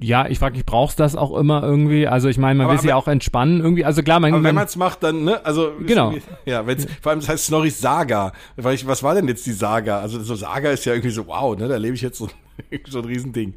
ja, ich frage mich, brauchst das auch immer irgendwie? Also ich meine, man aber will sich ja auch entspannen irgendwie. Also klar, man, aber wenn man es macht, dann ne, also genau. Ja, wenn's, vor allem das heißt Snorris Saga. Weil ich, was war denn jetzt die Saga? Also so Saga ist ja irgendwie so wow, ne, da lebe ich jetzt so, so ein Riesending.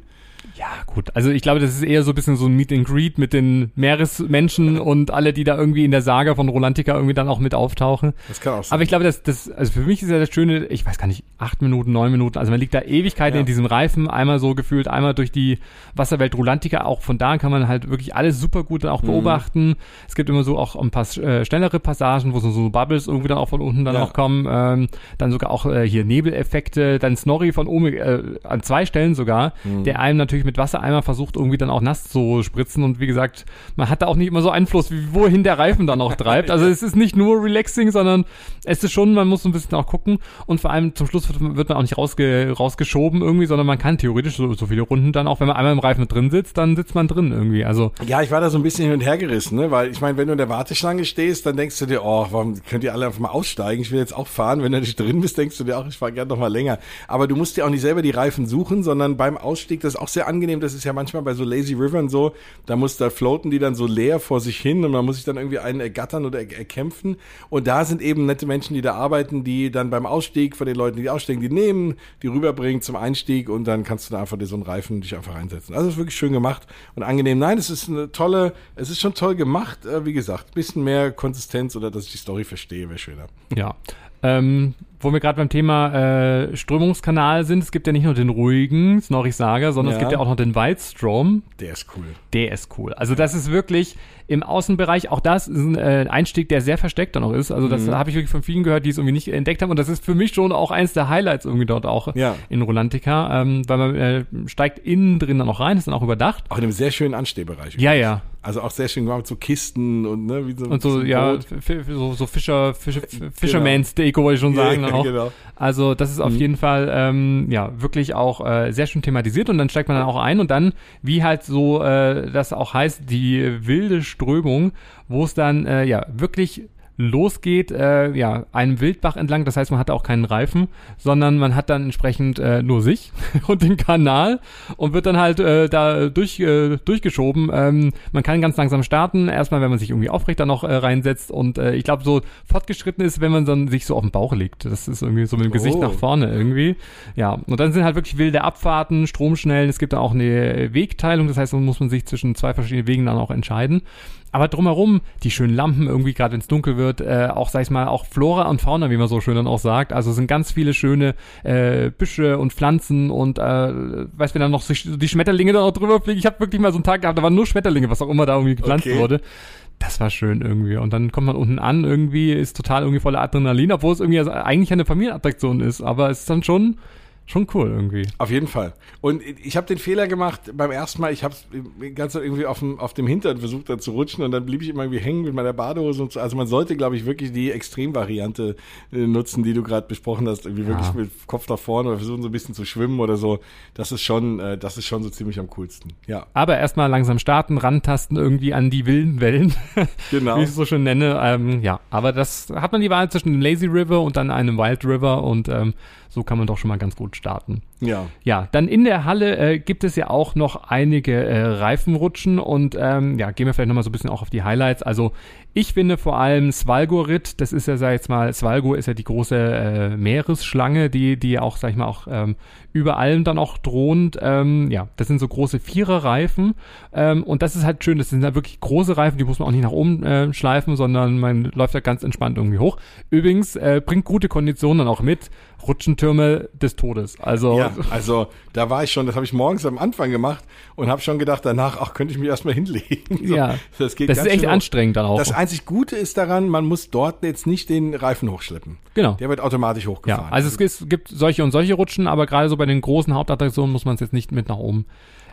Ja, gut. Also ich glaube, das ist eher so ein bisschen so ein Meet and Greet mit den Meeresmenschen und alle, die da irgendwie in der Saga von Rolantica irgendwie dann auch mit auftauchen. Das kann auch sein. Aber ich glaube, das, das, also für mich ist ja das Schöne, ich weiß gar nicht, acht Minuten, neun Minuten, also man liegt da Ewigkeiten ja. in diesem Reifen, einmal so gefühlt, einmal durch die Wasserwelt Rolantica. Auch von da kann man halt wirklich alles super gut dann auch mhm. beobachten. Mhm. Es gibt immer so auch ein paar äh, schnellere Passagen, wo so, so Bubbles irgendwie dann auch von unten dann ja. auch kommen. Ähm, dann sogar auch äh, hier Nebeleffekte, dann Snorri von oben, äh, an zwei Stellen sogar, mhm. der einem natürlich mit Wassereimer versucht, irgendwie dann auch nass zu spritzen. Und wie gesagt, man hat da auch nicht immer so Einfluss, wie wohin der Reifen dann auch treibt. Also es ist nicht nur relaxing, sondern es ist schon, man muss ein bisschen auch gucken. Und vor allem zum Schluss wird, wird man auch nicht rausge rausgeschoben irgendwie, sondern man kann theoretisch so, so viele Runden dann auch, wenn man einmal im Reifen drin sitzt, dann sitzt man drin irgendwie. Also ja, ich war da so ein bisschen hin und her gerissen, ne? weil ich meine, wenn du in der Warteschlange stehst, dann denkst du dir, oh, warum könnt ihr alle einfach mal aussteigen? Ich will jetzt auch fahren. Wenn du nicht drin bist, denkst du dir auch, ich fahre gerne noch mal länger. Aber du musst dir auch nicht selber die Reifen suchen, sondern beim Ausstieg, das ist auch sehr angenehm, das ist ja manchmal bei so Lazy Rivern so, da muss da floaten die dann so leer vor sich hin und man muss sich dann irgendwie einen ergattern oder erkämpfen. Und da sind eben nette Menschen, die da arbeiten, die dann beim Ausstieg von den Leuten, die aussteigen, die nehmen, die rüberbringen zum Einstieg und dann kannst du da einfach so einen Reifen dich einfach einsetzen. Also ist wirklich schön gemacht und angenehm. Nein, es ist eine tolle, es ist schon toll gemacht. Äh, wie gesagt, bisschen mehr Konsistenz oder dass ich die Story verstehe, wäre schöner. Ja. Ähm, wo wir gerade beim Thema äh, Strömungskanal sind, es gibt ja nicht nur den ruhigen Snorri Saga, sondern ja. es gibt ja auch noch den Wildstrom. Der ist cool. Der ist cool. Also das ist wirklich im Außenbereich, auch das ist ein äh, Einstieg, der sehr versteckt dann auch ist. Also das mhm. habe ich wirklich von vielen gehört, die es irgendwie nicht entdeckt haben. Und das ist für mich schon auch eins der Highlights irgendwie dort auch ja. in Rolantica, ähm, weil man äh, steigt innen drin dann auch rein, ist dann auch überdacht. Auch in einem sehr schönen Anstehbereich. Ja, ja. Also auch sehr schön gemacht so Kisten und ne, wie so Und so, ja, so, so Fischer, Fischer Fisherman's genau. Deko, wollte ich schon sagen. Ja. Genau. Also das ist auf mhm. jeden Fall ähm, ja wirklich auch äh, sehr schön thematisiert und dann steigt man dann auch ein und dann, wie halt so äh, das auch heißt, die wilde Strömung, wo es dann äh, ja wirklich losgeht, äh, ja, einem Wildbach entlang. Das heißt, man hat auch keinen Reifen, sondern man hat dann entsprechend äh, nur sich und den Kanal und wird dann halt äh, da durch, äh, durchgeschoben. Ähm, man kann ganz langsam starten. Erstmal, wenn man sich irgendwie aufrecht dann noch äh, reinsetzt und äh, ich glaube, so fortgeschritten ist, wenn man dann sich so auf den Bauch legt. Das ist irgendwie so mit dem Gesicht oh. nach vorne irgendwie. Ja, und dann sind halt wirklich wilde Abfahrten, Stromschnellen. Es gibt dann auch eine Wegteilung. Das heißt, dann muss man sich zwischen zwei verschiedenen Wegen dann auch entscheiden. Aber drumherum, die schönen Lampen irgendwie, gerade wenn es dunkel wird, äh, auch, sag ich mal, auch Flora und Fauna, wie man so schön dann auch sagt. Also sind ganz viele schöne äh, Büsche und Pflanzen und äh, weißt du, wenn dann noch die Schmetterlinge da noch drüber fliegen. Ich habe wirklich mal so einen Tag gehabt, da waren nur Schmetterlinge, was auch immer da irgendwie gepflanzt okay. wurde das war schön irgendwie. Und dann kommt man unten an, irgendwie ist total irgendwie voller Adrenalin, obwohl es irgendwie eigentlich eine Familienattraktion ist. Aber es ist dann schon schon cool irgendwie. Auf jeden Fall. Und ich habe den Fehler gemacht beim ersten Mal, ich habe ganz irgendwie auf dem, auf dem Hintern versucht da zu rutschen und dann blieb ich immer irgendwie hängen mit meiner Badehose und so. Also man sollte, glaube ich, wirklich die Extremvariante äh, nutzen, die du gerade besprochen hast. Irgendwie ja. wirklich mit Kopf nach vorne oder versuchen so ein bisschen zu schwimmen oder so. Das ist schon, äh, das ist schon so ziemlich am coolsten. Ja. Aber erstmal langsam starten, rantasten irgendwie an die wilden Wellen. Genau. Wie ich es so schön nenne. Ähm, ja, aber das hat man die Wahl zwischen dem Lazy River und dann einem Wild River und ähm, so kann man doch schon mal ganz gut starten. Ja. Ja, dann in der Halle äh, gibt es ja auch noch einige äh, Reifenrutschen und ähm, ja, gehen wir vielleicht nochmal so ein bisschen auch auf die Highlights. Also ich finde vor allem Svalgorit, das ist ja, sag ich jetzt mal, Svalgo ist ja die große äh, Meeresschlange, die, die auch, sag ich mal, auch ähm, über allem dann auch drohend, ähm, ja, das sind so große Viererreifen ähm, und das ist halt schön, das sind halt wirklich große Reifen, die muss man auch nicht nach oben äh, schleifen, sondern man läuft da ganz entspannt irgendwie hoch. Übrigens, äh, bringt gute Konditionen dann auch mit, Rutschentürme des Todes. Also, ja, also da war ich schon, das habe ich morgens am Anfang gemacht und habe schon gedacht danach, ach, könnte ich mich erstmal hinlegen. So, ja, das, geht das ist echt anstrengend dann auch. Das einzig Gute ist daran, man muss dort jetzt nicht den Reifen hochschleppen. Genau. Der wird automatisch hochgefahren. Ja, also es, es gibt solche und solche Rutschen, aber gerade so bei den großen Hauptattraktionen muss man es jetzt nicht mit nach oben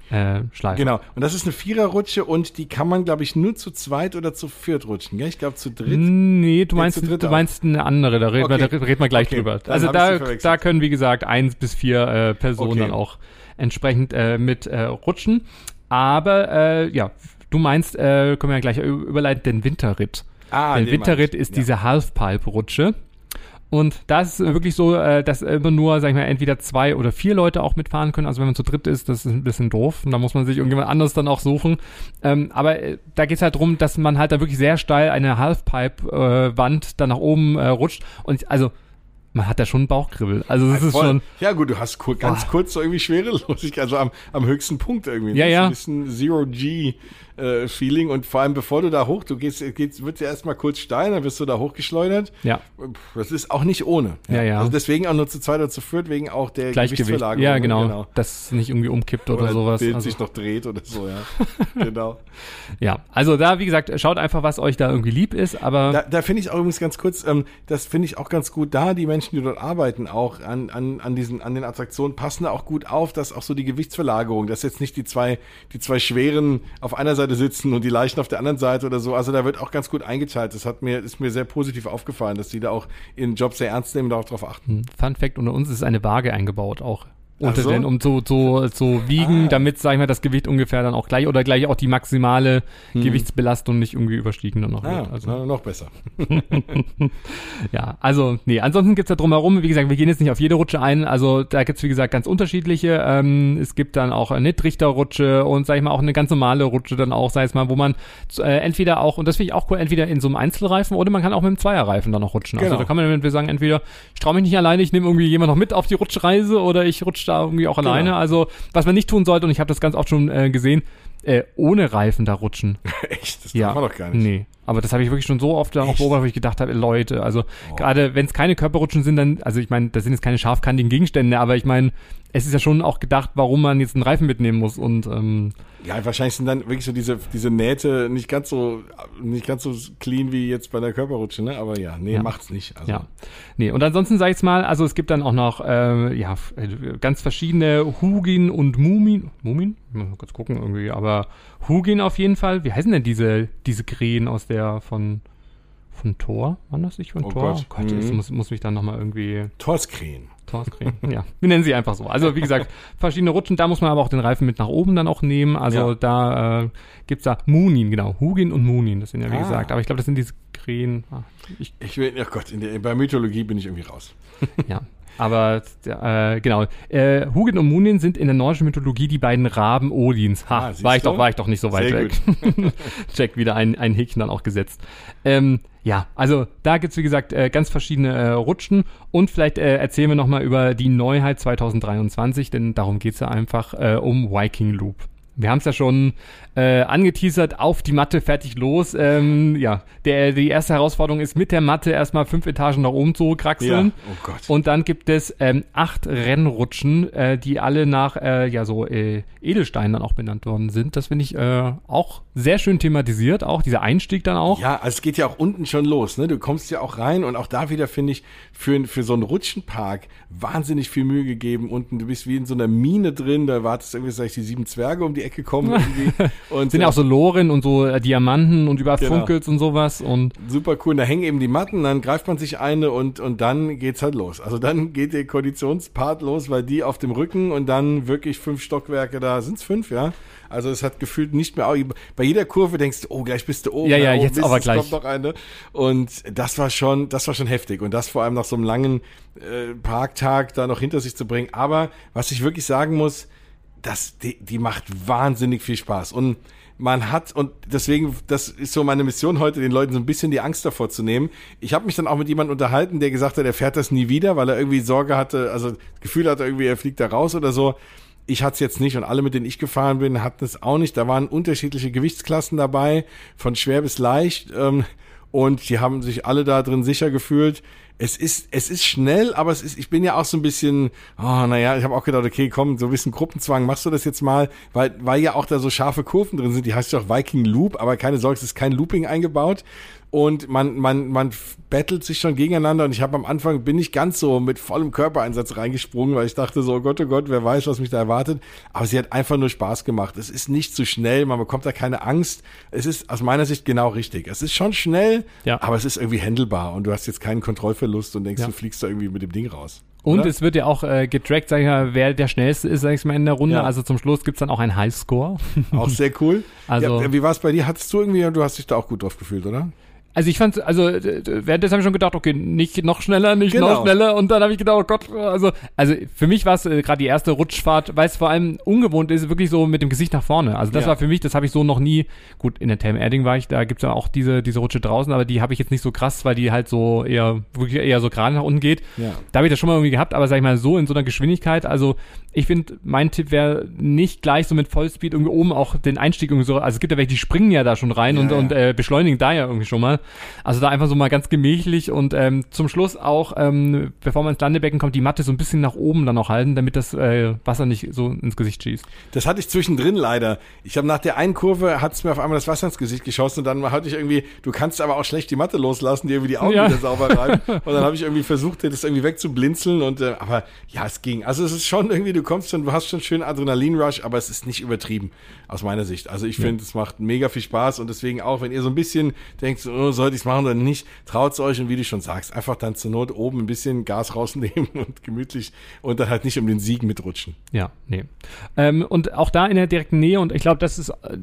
äh, schleifen. Genau. Und das ist eine Viererrutsche und die kann man, glaube ich, nur zu zweit oder zu viert rutschen. Gell? Ich glaube zu dritt. Nee, du meinst, du meinst eine andere. Da reden, okay. wir, da reden wir gleich okay. drüber. also da, da können, wie gesagt, eins bis vier äh, Personen okay. dann auch entsprechend äh, mit äh, rutschen. Aber äh, ja, du meinst, äh, können wir ja gleich überleiten, den Winterritt. Ah, der Winterritt ist Ja. diese Halfpipe-Rutsche. Und das ist wirklich so, äh, dass immer nur, sag ich mal, entweder zwei oder vier Leute auch mitfahren können. Also wenn man zu dritt ist, das ist ein bisschen doof. Und da muss man sich irgendjemand anders dann auch suchen. Ähm, aber äh, da geht's halt drum, dass man halt da wirklich sehr steil eine Halfpipe-Wand dann nach oben äh, rutscht. Und also, man hat da schon einen Bauchkribbel. Also das ist Voll. schon. Ja, gut, du hast kur ganz Boah. kurz so irgendwie Schwerelosigkeit, also am, am höchsten Punkt irgendwie. Ja, Das ist ja. Ein bisschen Zero-G-Feeling und vor allem bevor du da hoch, du gehst, gehst wird ja erstmal kurz steil, dann wirst du da hochgeschleudert. Ja. Das ist auch nicht ohne. Ja, ja. Also deswegen auch nur zu zweit oder zu viert, wegen auch der. Gewichtsverlagerung. Ja, ne? genau, Dass es nicht irgendwie umkippt oder, Oder sowas. Bild Also, sich noch dreht oder so, ja. genau. ja, also da, wie gesagt, schaut einfach, was euch da irgendwie lieb ist, aber Da, da finde ich auch übrigens ganz kurz, ähm, das finde ich auch ganz gut, da die Menschen, die dort arbeiten, auch an, an, an diesen, an den Attraktionen, passen da auch gut auf, dass auch so die Gewichtsverlagerung, dass jetzt nicht die zwei, die zwei Schweren auf einer Seite sitzen und die Leichen auf der anderen Seite oder so. Also da wird auch ganz gut eingeteilt. Das hat mir, ist mir sehr positiv aufgefallen, dass die da auch ihren Job sehr ernst nehmen und darauf achten. Fun Fact, unter uns ist eine Waage eingebaut auch. Unter so? den, um zu, zu, zu wiegen, Ah. damit, sag ich mal, das Gewicht ungefähr dann auch gleich oder gleich auch die maximale Gewichtsbelastung nicht irgendwie überstiegen dann noch Hm. Ah, wird. Also, na, noch besser. ja, also, nee, ansonsten gibt's da drumherum, wie gesagt, wir gehen jetzt nicht auf jede Rutsche ein, also da gibt's wie gesagt, ganz unterschiedliche. Ähm, es gibt dann auch eine Trichterrutsche und, sag ich mal, auch eine ganz normale Rutsche dann auch, sei es mal, wo man äh, entweder auch, und das finde ich auch cool, entweder in so einem Einzelreifen oder man kann auch mit einem Zweierreifen dann noch rutschen. Also Genau. da kann man entweder sagen, entweder ich traue mich nicht alleine, ich nehme irgendwie jemand noch mit auf die Rutschreise oder ich rutsche da irgendwie auch alleine. Genau. Also, was man nicht tun sollte, und ich habe das ganz oft schon äh, gesehen, äh, ohne Reifen da rutschen. Echt, das Ja, darf man doch gar nicht. Nee, aber das habe ich wirklich schon so oft auch Echt? beobachtet, wo ich gedacht habe, Leute, also Oh. gerade wenn es keine Körperrutschen sind, dann, also ich meine, das sind jetzt keine scharfkantigen Gegenstände, aber ich meine, es ist ja schon auch gedacht, warum man jetzt einen Reifen mitnehmen muss und ähm, Ja, wahrscheinlich sind dann wirklich so diese, diese Nähte nicht ganz so, nicht ganz so clean wie jetzt bei der Körperrutsche, ne? Aber ja, nee, Ja. macht's nicht. Also, ja. Nee, und ansonsten sag ich's mal, also es gibt dann auch noch äh, ja, äh, ganz verschiedene Hugin und Mumin. Mumin? Ich muss mal kurz gucken irgendwie, aber Hugin auf jeden Fall. Wie heißen denn diese, diese Krähen aus der von von Thor? Waren das nicht von Oh Thor? Gott. Oh Gott, jetzt Mhm. muss, muss mich dann nochmal irgendwie Torskrähen. Torskrähen. ja, wir nennen sie einfach so. Also wie gesagt, verschiedene Rutschen, da muss man aber auch den Reifen mit nach oben dann auch nehmen. Also Ja. da äh, gibt's da Munin, genau. Hugin und Munin, das sind ja wie Ah. gesagt. Aber ich glaube, das sind diese Krähen. Ah, ich, Ich will, ach Gott, in der, bei Mythologie bin ich irgendwie raus. ja. Aber äh, genau, äh, Hugin und Munin sind in der nordischen Mythologie die beiden Raben Odins. Ha, Ah, war ich doch, war ich doch nicht so weit Sehr weg. Check wieder ein, ein Häkchen dann auch gesetzt. Ähm, ja, also da gibt's wie gesagt äh, ganz verschiedene äh, Rutschen und vielleicht äh, erzählen wir nochmal über die Neuheit 2023, denn darum geht's ja einfach äh, um Viking Loop. Wir haben es ja schon äh, angeteasert, auf die Matte, fertig los. Ähm, ja, der, die erste Herausforderung ist, mit der Matte erstmal fünf Etagen nach oben zu kraxeln. Oh Gott. Und dann gibt es ähm, acht Rennrutschen, äh, die alle nach äh, ja so äh, Edelsteinen dann auch benannt worden sind. Das finde ich äh, auch sehr schön thematisiert, auch dieser Einstieg dann auch. Ja, also es geht ja auch unten schon los, ne? Du kommst ja auch rein und auch da wieder finde ich für, für so einen Rutschenpark wahnsinnig viel Mühe gegeben. Unten, du bist wie in so einer Mine drin, da wartest du irgendwie, sag ich, die sieben Zwerge um die Ecke kommen irgendwie. Und Sind ja auch so Loren und so äh, Diamanten und überall Genau. Funkels und sowas und super cool. Da hängen eben die Matten, dann greift man sich eine und, und dann geht's halt los. Also dann geht der Konditionspart los, weil die auf dem Rücken und dann wirklich fünf Stockwerke da, sind's fünf, ja? Also es hat gefühlt nicht mehr, bei jeder Kurve denkst du, oh, gleich bist du oben. Ja, ja, oh, jetzt aber gleich. kommt noch eine. Und das war schon, das war schon heftig. Und das vor allem nach so einem langen äh, Parktag da noch hinter sich zu bringen. Aber was ich wirklich sagen muss, das, die, die macht wahnsinnig viel Spaß. Und man hat, und deswegen, das ist so meine Mission heute, den Leuten so ein bisschen die Angst davor zu nehmen. Ich habe mich dann auch mit jemandem unterhalten, der gesagt hat, er fährt das nie wieder, weil er irgendwie Sorge hatte, also Gefühl hatte, irgendwie, er fliegt da raus oder so. Ich hatte es jetzt nicht und alle, mit denen ich gefahren bin, hatten es auch nicht. Da waren unterschiedliche Gewichtsklassen dabei, von schwer bis leicht. Ähm, und die haben sich alle da drin sicher gefühlt. Es ist, es ist schnell, aber es ist, ich bin ja auch so ein bisschen, oh, naja, ich habe auch gedacht, okay, komm, so ein bisschen Gruppenzwang, machst du das jetzt mal, weil, weil ja auch da so scharfe Kurven drin sind, die heißt auch Viking Loop, aber keine Sorge, es ist kein Looping eingebaut und man, man, man battelt sich schon gegeneinander und ich habe am Anfang, bin ich ganz so mit vollem Körpereinsatz reingesprungen, weil ich dachte so, oh Gott, oh Gott, wer weiß, was mich da erwartet, aber sie hat einfach nur Spaß gemacht. Es ist nicht zu schnell, man bekommt da keine Angst. Es ist aus meiner Sicht genau richtig. Es ist schon schnell, Ja. aber es ist irgendwie handelbar und du hast jetzt keinen Kontrollverlust und denkst, Ja. du fliegst da irgendwie mit dem Ding raus. Und Oder? es wird ja auch äh, getrackt, sag ich mal, wer der schnellste ist, sag ich mal, in der Runde. Ja. Also zum Schluss gibt's dann auch einen Highscore. auch sehr cool. Also- ja, wie war es bei dir? Hattest du irgendwie, du hast dich da auch gut drauf gefühlt, oder? Also ich fand, also äh, währenddessen habe ich schon gedacht, okay, nicht noch schneller, nicht Genau. noch schneller. Und dann habe ich gedacht, oh Gott, also, also für mich war es äh, gerade die erste Rutschfahrt, weil es vor allem ungewohnt ist, wirklich so mit dem Gesicht nach vorne. Also das Ja. war für mich, das habe ich so noch nie, gut, in der Thames Erding war ich, da gibt's ja auch diese, diese Rutsche draußen, aber die habe ich jetzt nicht so krass, weil die halt so eher, wirklich eher so gerade nach unten geht. Ja. Da habe ich das schon mal irgendwie gehabt, aber sag ich mal so in so einer Geschwindigkeit, also ich finde, mein Tipp wäre nicht gleich so mit Vollspeed irgendwie oben auch den Einstieg irgendwie so, also es gibt ja welche, die springen ja da schon rein Ja, und, und äh, beschleunigen da ja irgendwie schon mal. Also da einfach so mal ganz gemächlich und ähm, zum Schluss auch, ähm, bevor man ins Landebecken kommt, die Matte so ein bisschen nach oben dann noch halten, damit das äh, Wasser nicht so ins Gesicht schießt. Das hatte ich zwischendrin leider. Ich habe nach der einen Kurve hat's mir auf einmal das Wasser ins Gesicht geschossen und dann hatte ich irgendwie, du kannst aber auch schlecht die Matte loslassen, die irgendwie die Augen Ja. wieder sauber reiben. Und dann habe ich irgendwie versucht, das irgendwie wegzublinzeln und äh, aber ja, es ging. Also es ist schon irgendwie, du kommst schon, du hast schon schön Adrenalin-Rush, aber es ist nicht übertrieben aus meiner Sicht. Also ich finde, es macht mega viel Spaß und deswegen auch, wenn ihr so ein bisschen denkt, oh, sollte ich es machen oder nicht, traut's euch und wie du schon sagst, einfach dann zur Not oben ein bisschen Gas rausnehmen und gemütlich und dann halt nicht um den Sieg mitrutschen. Ja, nee. Ähm, und auch da in der direkten Nähe, und ich glaube, das ist, äh,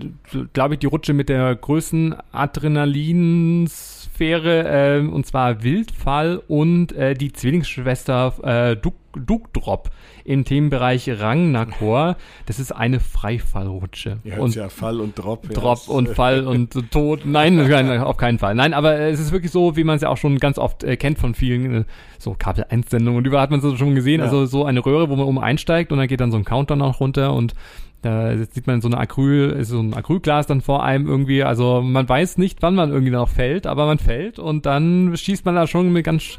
glaube ich, die Rutsche mit der größten Adrenalinsphäre, ähm, und zwar Wildfall und äh, die Zwillingsschwester äh, Duk Dukdrop im Themenbereich Rangnakor. Das ist eine Freifallrutsche. Ihr und ja Fall und Drop. ja, Drop das, und äh, Fall und Tod. Nein, nein, auf keinen Fall. Nein, aber es ist wirklich so, wie man es ja auch schon ganz oft äh, kennt von vielen äh, so Kabel 1 Sendungen und überall hat man es schon gesehen. Ja. Also so eine Röhre, wo man oben einsteigt und dann geht dann so ein Countdown auch runter und da sieht man so eine Acryl, ist so ein Acrylglas dann vor einem irgendwie. Also man weiß nicht, wann man irgendwie noch fällt, aber man fällt und dann schießt man da schon mit ganz,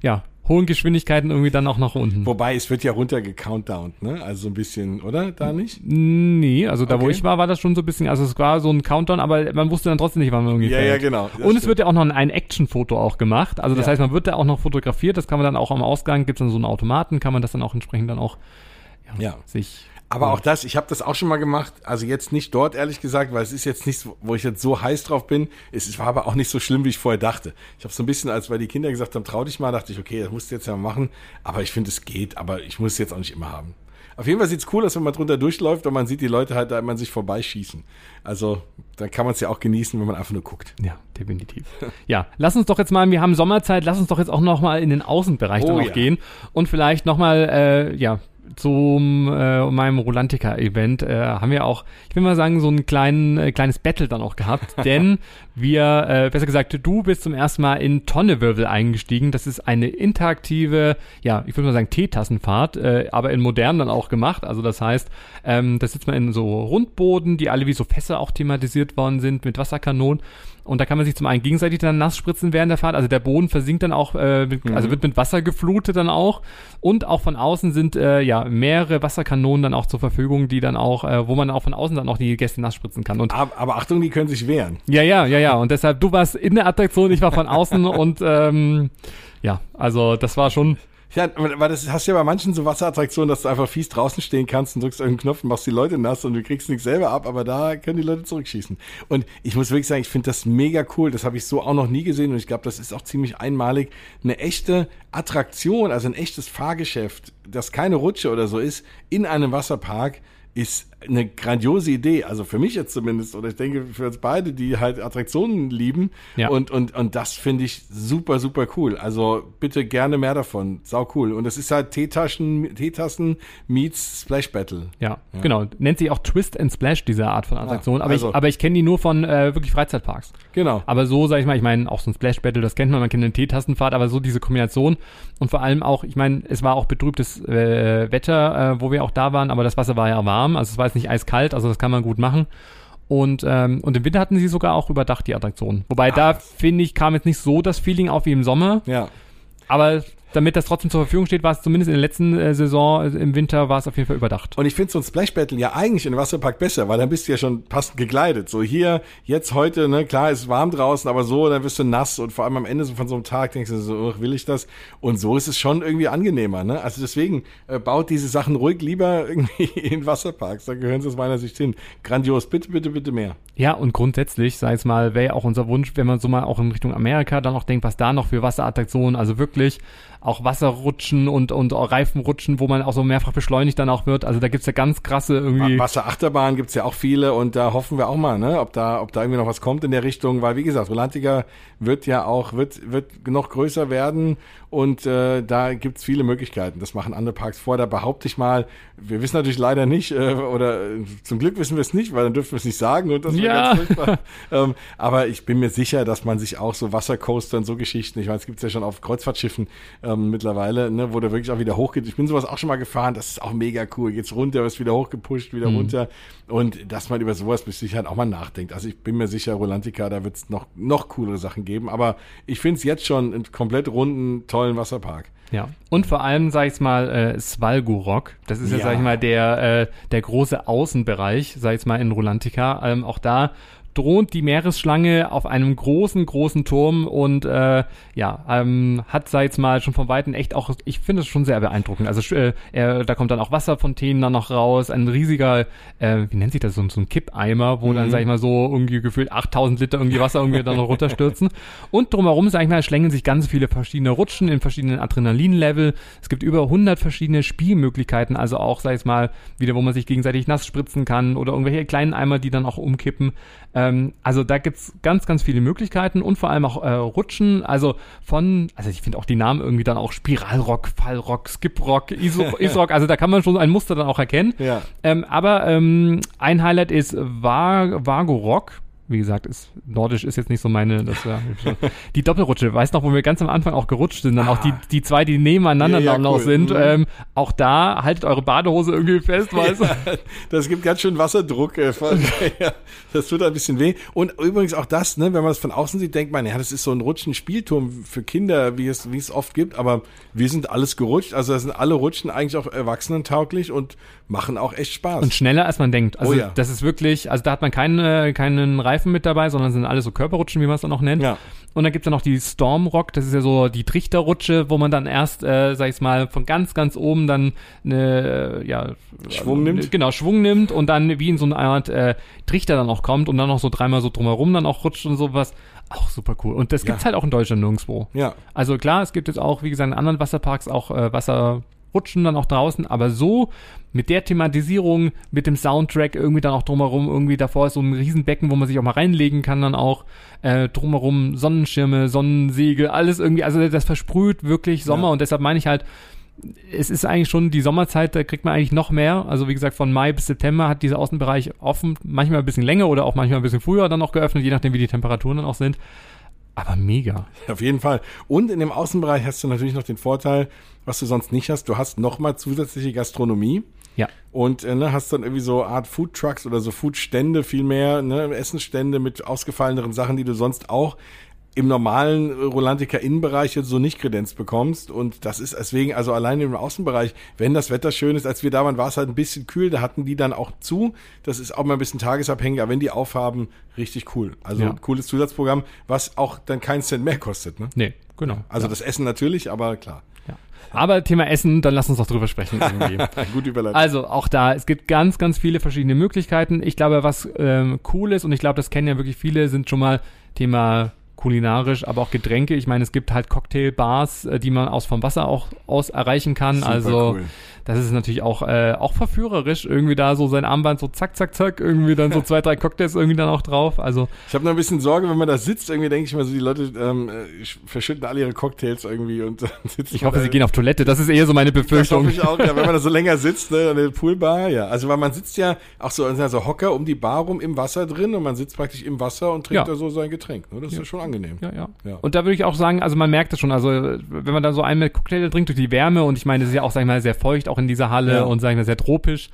ja, hohen Geschwindigkeiten irgendwie dann auch nach unten. Wobei, es wird ja runtergecountdownt, ne? Also so ein bisschen, oder? Da nicht? Nee, also da wo Okay. ich war, war das schon so ein bisschen, also es war so ein Countdown, aber man wusste dann trotzdem nicht, wann man irgendwie Ja, fällt. ja, genau. Und es stimmt. wird ja auch noch ein Action-Foto auch gemacht. Also das Ja. heißt, man wird da auch noch fotografiert. Das kann man dann auch am Ausgang, gibt es dann so einen Automaten, kann man das dann auch entsprechend dann auch ja, Ja. sich. Aber auch das, ich habe das auch schon mal gemacht. Also jetzt nicht dort, ehrlich gesagt, weil es ist jetzt nicht, so- wo ich jetzt so heiß drauf bin. Es war aber auch nicht so schlimm, wie ich vorher dachte. Ich habe so ein bisschen, als weil die Kinder gesagt haben, trau dich mal, dachte ich, okay, das musst du jetzt ja machen. Aber ich finde, es geht. Aber ich muss es jetzt auch nicht immer haben. Auf jeden Fall sieht's cool aus, wenn man drunter durchläuft und man sieht die Leute halt da immer sich vorbeischießen. Also dann kann man es ja auch genießen, wenn man einfach nur guckt. Ja, definitiv. ja, lass uns doch jetzt mal, wir haben Sommerzeit, lass uns doch jetzt auch noch mal in den Außenbereich Oh ja. gehen und vielleicht noch mal, äh, ja, zum äh, meinem Rolantica-Event äh, haben wir auch, ich will mal sagen, so ein kleinen, äh, kleines Battle dann auch gehabt, denn wir, äh, besser gesagt, du bist zum ersten Mal in Tonnewirbel eingestiegen. Das ist eine interaktive, ja, ich würde mal sagen Teetassenfahrt, äh, aber in modern dann auch gemacht. Also das heißt, ähm, da sitzt man in so Rundboden, die alle wie so Fässer auch thematisiert worden sind mit Wasserkanonen. Und da kann man sich zum einen gegenseitig dann nass spritzen während der Fahrt. Also der Boden versinkt dann auch, äh, mit, also wird mit Wasser geflutet dann auch. Und auch von außen sind äh, ja mehrere Wasserkanonen dann auch zur Verfügung, die dann auch, äh, wo man auch von außen dann auch die Gäste nass spritzen kann. Und Aber, aber Achtung, die können sich wehren. ja, ja, ja, ja. Und deshalb, du warst in der Attraktion, ich war von außen und ähm, ja, also das war schon. Ja, weil das hast du ja bei manchen so Wasserattraktionen, dass du einfach fies draußen stehen kannst und drückst irgendeinen Knopf und machst die Leute nass und du kriegst nichts selber ab, aber da können die Leute zurückschießen. Und ich muss wirklich sagen, ich finde das mega cool. Das habe ich so auch noch nie gesehen und ich glaube, das ist auch ziemlich einmalig. Eine echte Attraktion, also ein echtes Fahrgeschäft, das keine Rutsche oder so ist, in einem Wasserpark, ist eine grandiose Idee. Also für mich jetzt zumindest, oder ich denke für uns beide, die halt Attraktionen lieben. Ja. Und, und, und das finde ich super, super cool. Also bitte gerne mehr davon. Sau cool. Und es ist halt Teetaschen, Teetassen meets Splash Battle. Ja, genau. Nennt sich auch Twist and Splash, diese Art von Attraktion. aber, also. ich, aber ich kenne die nur von äh, wirklich Freizeitparks. Genau. Aber so, sag ich mal, ich meine, auch so ein Splash Battle, das kennt man, man kennt eine Teetassenfahrt, aber so diese Kombination und vor allem auch, ich meine, es war auch betrübtes äh, Wetter, äh, wo wir auch da waren, aber das Wasser war ja warm, also es war jetzt nicht eiskalt, also das kann man gut machen. Und, ähm, und im Winter hatten sie sogar auch überdacht, die Attraktion. Wobei da, finde ich, kam jetzt nicht so das Feeling auf wie im Sommer, Ja. aber damit das trotzdem zur Verfügung steht, war es zumindest in der letzten äh, Saison, äh, im Winter, war es auf jeden Fall überdacht. Und ich finde so ein Splash Battle ja eigentlich in Wasserpark besser, weil dann bist du ja schon passend gekleidet. So hier, jetzt heute, ne, klar, ist warm draußen, aber so, dann wirst du nass und vor allem am Ende so von so einem Tag denkst du so, will ich das? Und so ist es schon irgendwie angenehmer, ne? Also deswegen äh, baut diese Sachen ruhig lieber irgendwie in Wasserparks, da gehören sie aus meiner Sicht hin. Grandios, bitte, bitte, bitte mehr. Ja, und grundsätzlich, sei es mal, wäre ja auch unser Wunsch, wenn man so mal auch in Richtung Amerika dann auch denkt, was da noch für Wasserattraktionen, also wirklich auch Wasserrutschen und, und Reifenrutschen, wo man auch so mehrfach beschleunigt dann auch wird. Also da gibt's ja ganz krasse irgendwie. Wasserachterbahn gibt's ja auch viele und da hoffen wir auch mal, ne, ob da, ob da irgendwie noch was kommt in der Richtung, weil wie gesagt, Rolantica wird ja auch, wird, wird noch größer werden und äh, da gibt's viele Möglichkeiten. Das machen andere Parks vor. Da behaupte ich mal, wir wissen natürlich leider nicht, äh, oder äh, zum Glück wissen wir es nicht, weil dann dürfen wir es nicht sagen und das Ja. ganz furchtbar. ähm, aber ich bin mir sicher, dass man sich auch so Wassercoaster und so Geschichten, ich meine, es gibt's ja schon auf Kreuzfahrtschiffen ähm, mittlerweile, ne, wo der wirklich auch wieder hochgeht. Ich bin sowas auch schon mal gefahren, das ist auch mega cool. Geht's runter, wirst wieder hochgepusht, wieder runter. Und dass man über sowas mit Sicherheit auch mal nachdenkt. Also ich bin mir sicher, Rolantica, da wird's noch, noch coolere Sachen geben. Aber ich find's jetzt schon komplett runden, tollen Wasserpark. Ja. Und vor allem, sag ich mal, äh, Svalgorok. Das ist ja, Ja. sag ich mal, der, äh, der große Außenbereich, sag ich mal, in Rolantica. Ähm, auch da thront die Meeresschlange auf einem großen, großen Turm und äh, ja, ähm, hat, ich jetzt mal, schon von Weitem echt auch, ich finde es schon sehr beeindruckend. Also äh, er, da kommt dann auch Wasserfontänen dann noch raus, ein riesiger, äh, wie nennt sich das, so, ein- so ein Kippeimer, wo dann, sag ich mal, so irgendwie gefühlt 8000 Liter irgendwie Wasser irgendwie dann noch runterstürzen. Und drumherum, sag ich mal, schlängeln sich ganz viele verschiedene Rutschen in verschiedenen Adrenalinlevel. Es gibt über 100 verschiedene Spielmöglichkeiten, also auch, sag ich mal, wieder, wo man sich gegenseitig nass spritzen kann oder irgendwelche kleinen Eimer, die dann auch umkippen. Ähm, also da gibt's ganz, ganz viele Möglichkeiten und vor allem auch äh, Rutschen, also von, also ich finde auch die Namen irgendwie dann auch Spiralrock, Fallrock, Skiprock, Iso- Isrock, also da kann man schon ein Muster dann auch erkennen. Ja. Ähm, aber ähm, ein Highlight ist Va Vagorok. Wie gesagt, ist, Nordisch ist jetzt nicht so meine, das ja, die Doppelrutsche. Weißt noch, wo wir ganz am Anfang auch gerutscht sind, dann auch die, die zwei, die nebeneinander Ja, ja, noch cool. sind. Mhm. Ähm, auch da haltet eure Badehose irgendwie fest, weißt du? Das gibt ganz schön Wasserdruck. Äh, von, ja, das tut ein bisschen weh. Und übrigens auch das, ne, wenn man es von außen sieht, denkt man, ja, das ist so ein Rutschen-Spielturm für Kinder, wie es, wie es oft gibt. Aber wir sind alles gerutscht. Also da sind alle Rutschen eigentlich auch erwachsenentauglich und machen auch echt Spaß. Und schneller als man denkt. Also Oh ja. das ist wirklich, also da hat man keine, keinen Reifen mit dabei, sondern sind alles so Körperrutschen, wie man es dann auch nennt. Ja. Und dann gibt's ja noch die Stormrock, das ist ja so die Trichterrutsche, wo man dann erst, äh, sag ich mal, von ganz, ganz oben dann eine, äh, ja, Schwung nimmt. Genau, Schwung nimmt und dann wie in so eine Art äh, Trichter dann auch kommt und dann noch so dreimal so drumherum dann auch rutscht und sowas. Auch super cool. Und das Ja. gibt's halt auch in Deutschland nirgendwo. ja. Also klar, es gibt jetzt auch, wie gesagt, in anderen Wasserparks auch äh, Wasserrutschen dann auch draußen, aber so mit der Thematisierung, mit dem Soundtrack irgendwie dann auch drumherum, irgendwie davor ist so ein Riesenbecken, wo man sich auch mal reinlegen kann dann auch, äh, drumherum Sonnenschirme, Sonnensegel, alles irgendwie, also das versprüht wirklich Sommer Ja. und deshalb meine ich halt, es ist eigentlich schon die Sommerzeit, da kriegt man eigentlich noch mehr. Also wie gesagt, von Mai bis September hat dieser Außenbereich offen, manchmal ein bisschen länger oder auch manchmal ein bisschen früher dann noch geöffnet, je nachdem wie die Temperaturen dann auch sind. Aber mega. Auf jeden Fall. Und in dem Außenbereich hast du natürlich noch den Vorteil, was du sonst nicht hast. Du hast nochmal zusätzliche Gastronomie. Ja. Und äh, ne, hast dann irgendwie so Art Food Trucks oder so Foodstände vielmehr, ne, Essensstände mit ausgefalleneren Sachen, die du sonst auch im normalen Rolantica Innenbereich jetzt so nicht kredenzt bekommst. Und das ist deswegen, also allein im Außenbereich, wenn das Wetter schön ist, als wir da waren, war es halt ein bisschen kühl, da hatten die dann auch zu. Das ist auch mal ein bisschen tagesabhängig, aber wenn die aufhaben, richtig cool. Also Ja. ein cooles Zusatzprogramm, was auch dann keinen Cent mehr kostet. Ne? Nee, genau. Also das Essen natürlich, aber klar. Ja. Aber Thema Essen, dann lass uns doch drüber sprechen. Gut überleitet. Also auch da, es gibt ganz, ganz viele verschiedene Möglichkeiten. Ich glaube, was ähm, cool ist, und ich glaube, das kennen ja wirklich viele, sind schon mal Thema kulinarisch, aber auch Getränke. Ich meine, es gibt halt Cocktailbars, äh, die man aus vom Wasser auch aus erreichen kann. Super also cool. das ist natürlich auch, äh, auch verführerisch, irgendwie da so sein Armband so zack, zack, zack, irgendwie dann so zwei, drei Cocktails irgendwie dann auch drauf. Also Ich habe noch ein bisschen Sorge, wenn man da sitzt, irgendwie denke ich mal so, die Leute ähm, äh, verschütten alle ihre Cocktails irgendwie und dann sitzen ich hoffe, sie gehen auf Toilette. Das ist eher so meine Das Befürchtung. hoffe ich auch, ja, wenn man da so länger sitzt, ne, an der Poolbar, ja. Also weil man sitzt ja auch so, also Hocker um die Bar rum im Wasser drin und man sitzt praktisch im Wasser und trinkt Ja. da so sein Getränk. Ne? Das ist ja schon angenehm. Ja, ja, Ja. Und da würde ich auch sagen, also man merkt das schon, also wenn man da so einen mit Cocktail trinkt durch die Wärme und ich meine, es ist ja auch, sag ich mal, sehr feucht auch in dieser Halle Ja. und sag ich mal, sehr tropisch.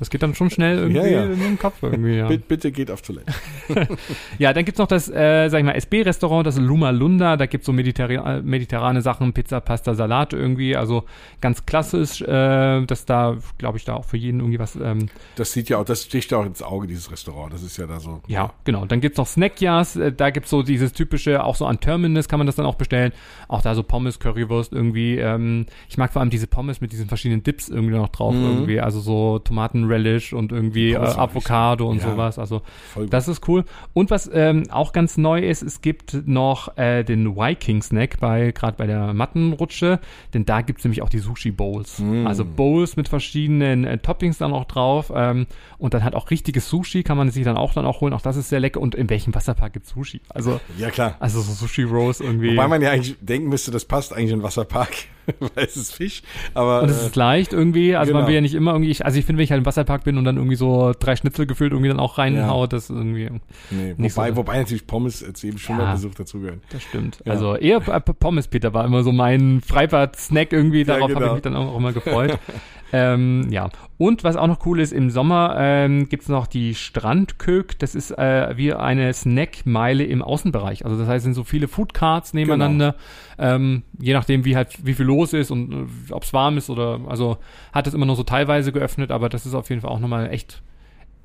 Das geht dann schon schnell irgendwie Ja, ja. in den Kopf irgendwie, ja. Bitte, geht auf Toilette. Ja, dann gibt's noch das, äh, sag ich mal, SB-Restaurant, das Luma Lunda, da gibt's so mediterra äh, mediterrane Sachen, Pizza, Pasta, Salat irgendwie, also ganz klassisch, äh, dass da, glaube ich, da auch für jeden irgendwie was, ähm, Das sieht ja auch, das sticht ja auch ins Auge, dieses Restaurant. Das ist ja da so. Ja, genau. Dann gibt's noch Snackjars, äh, da gibt's so dieses typische, auch so an Terminus kann man das dann auch bestellen. Auch da so Pommes, Currywurst irgendwie. Ähm, ich mag vor allem diese Pommes mit diesen verschiedenen Dips irgendwie noch drauf Mhm. irgendwie. Also so Tomaten, Relish und irgendwie äh. Avocado und Ja. sowas. Also das ist cool. Und was ähm, auch ganz neu ist, es gibt noch äh, den Viking Snack bei gerade bei der Mattenrutsche, denn da gibt's nämlich auch die Sushi Bowls. Mm. Also Bowls mit verschiedenen äh, Toppings dann auch drauf ähm, und dann halt auch richtiges Sushi kann man sich dann auch dann auch holen. Auch das ist sehr lecker. Und in welchem Wasserpark gibt's Sushi? Also Ja, klar. also so Sushi Rolls irgendwie. Wobei man ja eigentlich denken müsste, das passt eigentlich in den Wasserpark, weil es ist Fisch. Aber Und es äh, ist leicht irgendwie, also man genau. will ja nicht immer irgendwie, ich, also ich finde, wenn ich halt im Wasserpark bin und dann irgendwie so drei Schnitzel gefüllt irgendwie dann auch reinhaue, das ist irgendwie, nee, wobei, so- wobei natürlich Pommes jetzt eben schon Ja. mal Besuch dazugehören. das stimmt. Ja. Also eher P- Pommes, Peter, war immer so mein Freibad-Snack irgendwie, darauf habe genau. ich mich dann auch immer gefreut. ähm, ja, und was auch noch cool ist, im Sommer ähm, gibt's noch die Strandkök, das ist äh, wie eine Snackmeile im Außenbereich. Also das heißt, es sind so viele Foodcards nebeneinander, ähm, je nachdem wie halt wie viel los ist und äh, ob es warm ist oder also hat es immer nur so teilweise geöffnet, aber das ist auf jeden Fall auch nochmal echt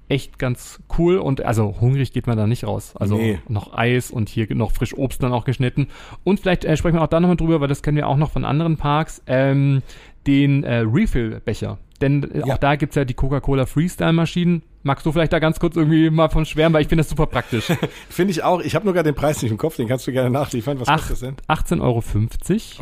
echt ganz cool und also hungrig geht man da nicht raus. Also Nee. noch Eis und hier noch frisch Obst dann auch geschnitten. Und vielleicht äh, sprechen wir auch da nochmal drüber, weil das kennen wir auch noch von anderen Parks, ähm, den äh, Refill-Becher. Denn äh, Ja. auch da gibt's ja die Coca-Cola Freestyle-Maschinen. Magst du vielleicht da ganz kurz irgendwie mal von schwärmen, weil ich finde das super praktisch. Finde ich auch. Ich habe nur gerade den Preis nicht im Kopf, den kannst du gerne nachliefern. Was Acht- kostet das denn? 18,50 Euro.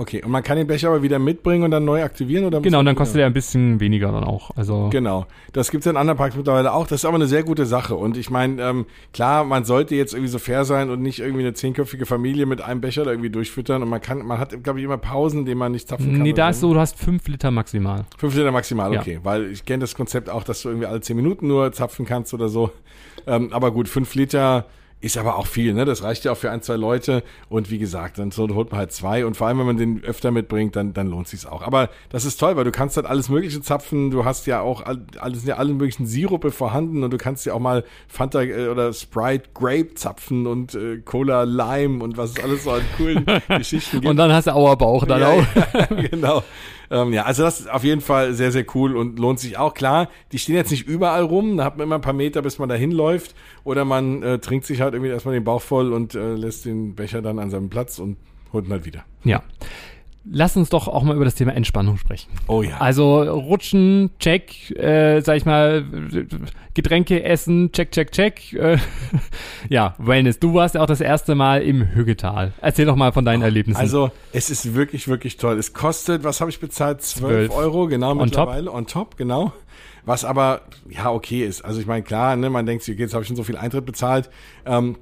Okay, und man kann den Becher aber wieder mitbringen und dann neu aktivieren? Oder Genau, und dann kostet er ein bisschen weniger dann auch. Also Genau, das gibt's in anderen Parks mittlerweile auch. Das ist aber eine sehr gute Sache. Und ich meine, ähm, klar, man sollte jetzt irgendwie so fair sein und nicht irgendwie eine zehnköpfige Familie mit einem Becher da irgendwie durchfüttern. Und man kann, man hat, glaube ich, immer Pausen, in denen man nicht zapfen kann. nee, da ist so, du hast 5 Liter maximal. Fünf Liter maximal, Ja. okay. Weil ich kenne das Konzept auch, dass du irgendwie alle zehn Minuten nur zapfen kannst oder so. Ähm, aber gut, fünf Liter ist aber auch viel, ne? Das reicht ja auch für ein, zwei Leute. Und wie gesagt, dann so holt man halt zwei. Und vor allem, wenn man den öfter mitbringt, dann, dann lohnt sich's auch. Aber das ist toll, weil du kannst halt alles Mögliche zapfen. Du hast ja auch all- alles, ja alle möglichen Sirupe vorhanden und du kannst ja auch mal Fanta äh, oder Sprite Grape zapfen und äh, Cola Lime und was es alles so an coolen Geschichten gibt. Und dann hast du Auerbauch dann auch. Ja, genau. Ähm, ja, also das ist auf jeden Fall sehr, sehr cool und lohnt sich auch. Klar, die stehen jetzt nicht überall rum, da hat man immer ein paar Meter, bis man da hinläuft. Oder man äh, trinkt sich halt irgendwie erstmal den Bauch voll und äh, lässt den Becher dann an seinem Platz und holt ihn halt wieder. Ja. Lass uns doch auch mal über das Thema Entspannung sprechen. Oh ja. Also Rutschen, check, äh, sag ich mal, Getränke essen, check, check, check. Äh, ja, Wellness. Du warst ja auch das erste Mal im Hüggetal. Erzähl doch mal von deinen Erlebnissen. Also, es ist wirklich, wirklich toll. Es kostet, was habe ich bezahlt? 12 12. Euro, genau, On mittlerweile. On top, genau. Was aber, ja, okay ist. Also, ich meine, klar, ne, man denkt sich, okay, jetzt habe ich schon so viel Eintritt bezahlt. Ähm,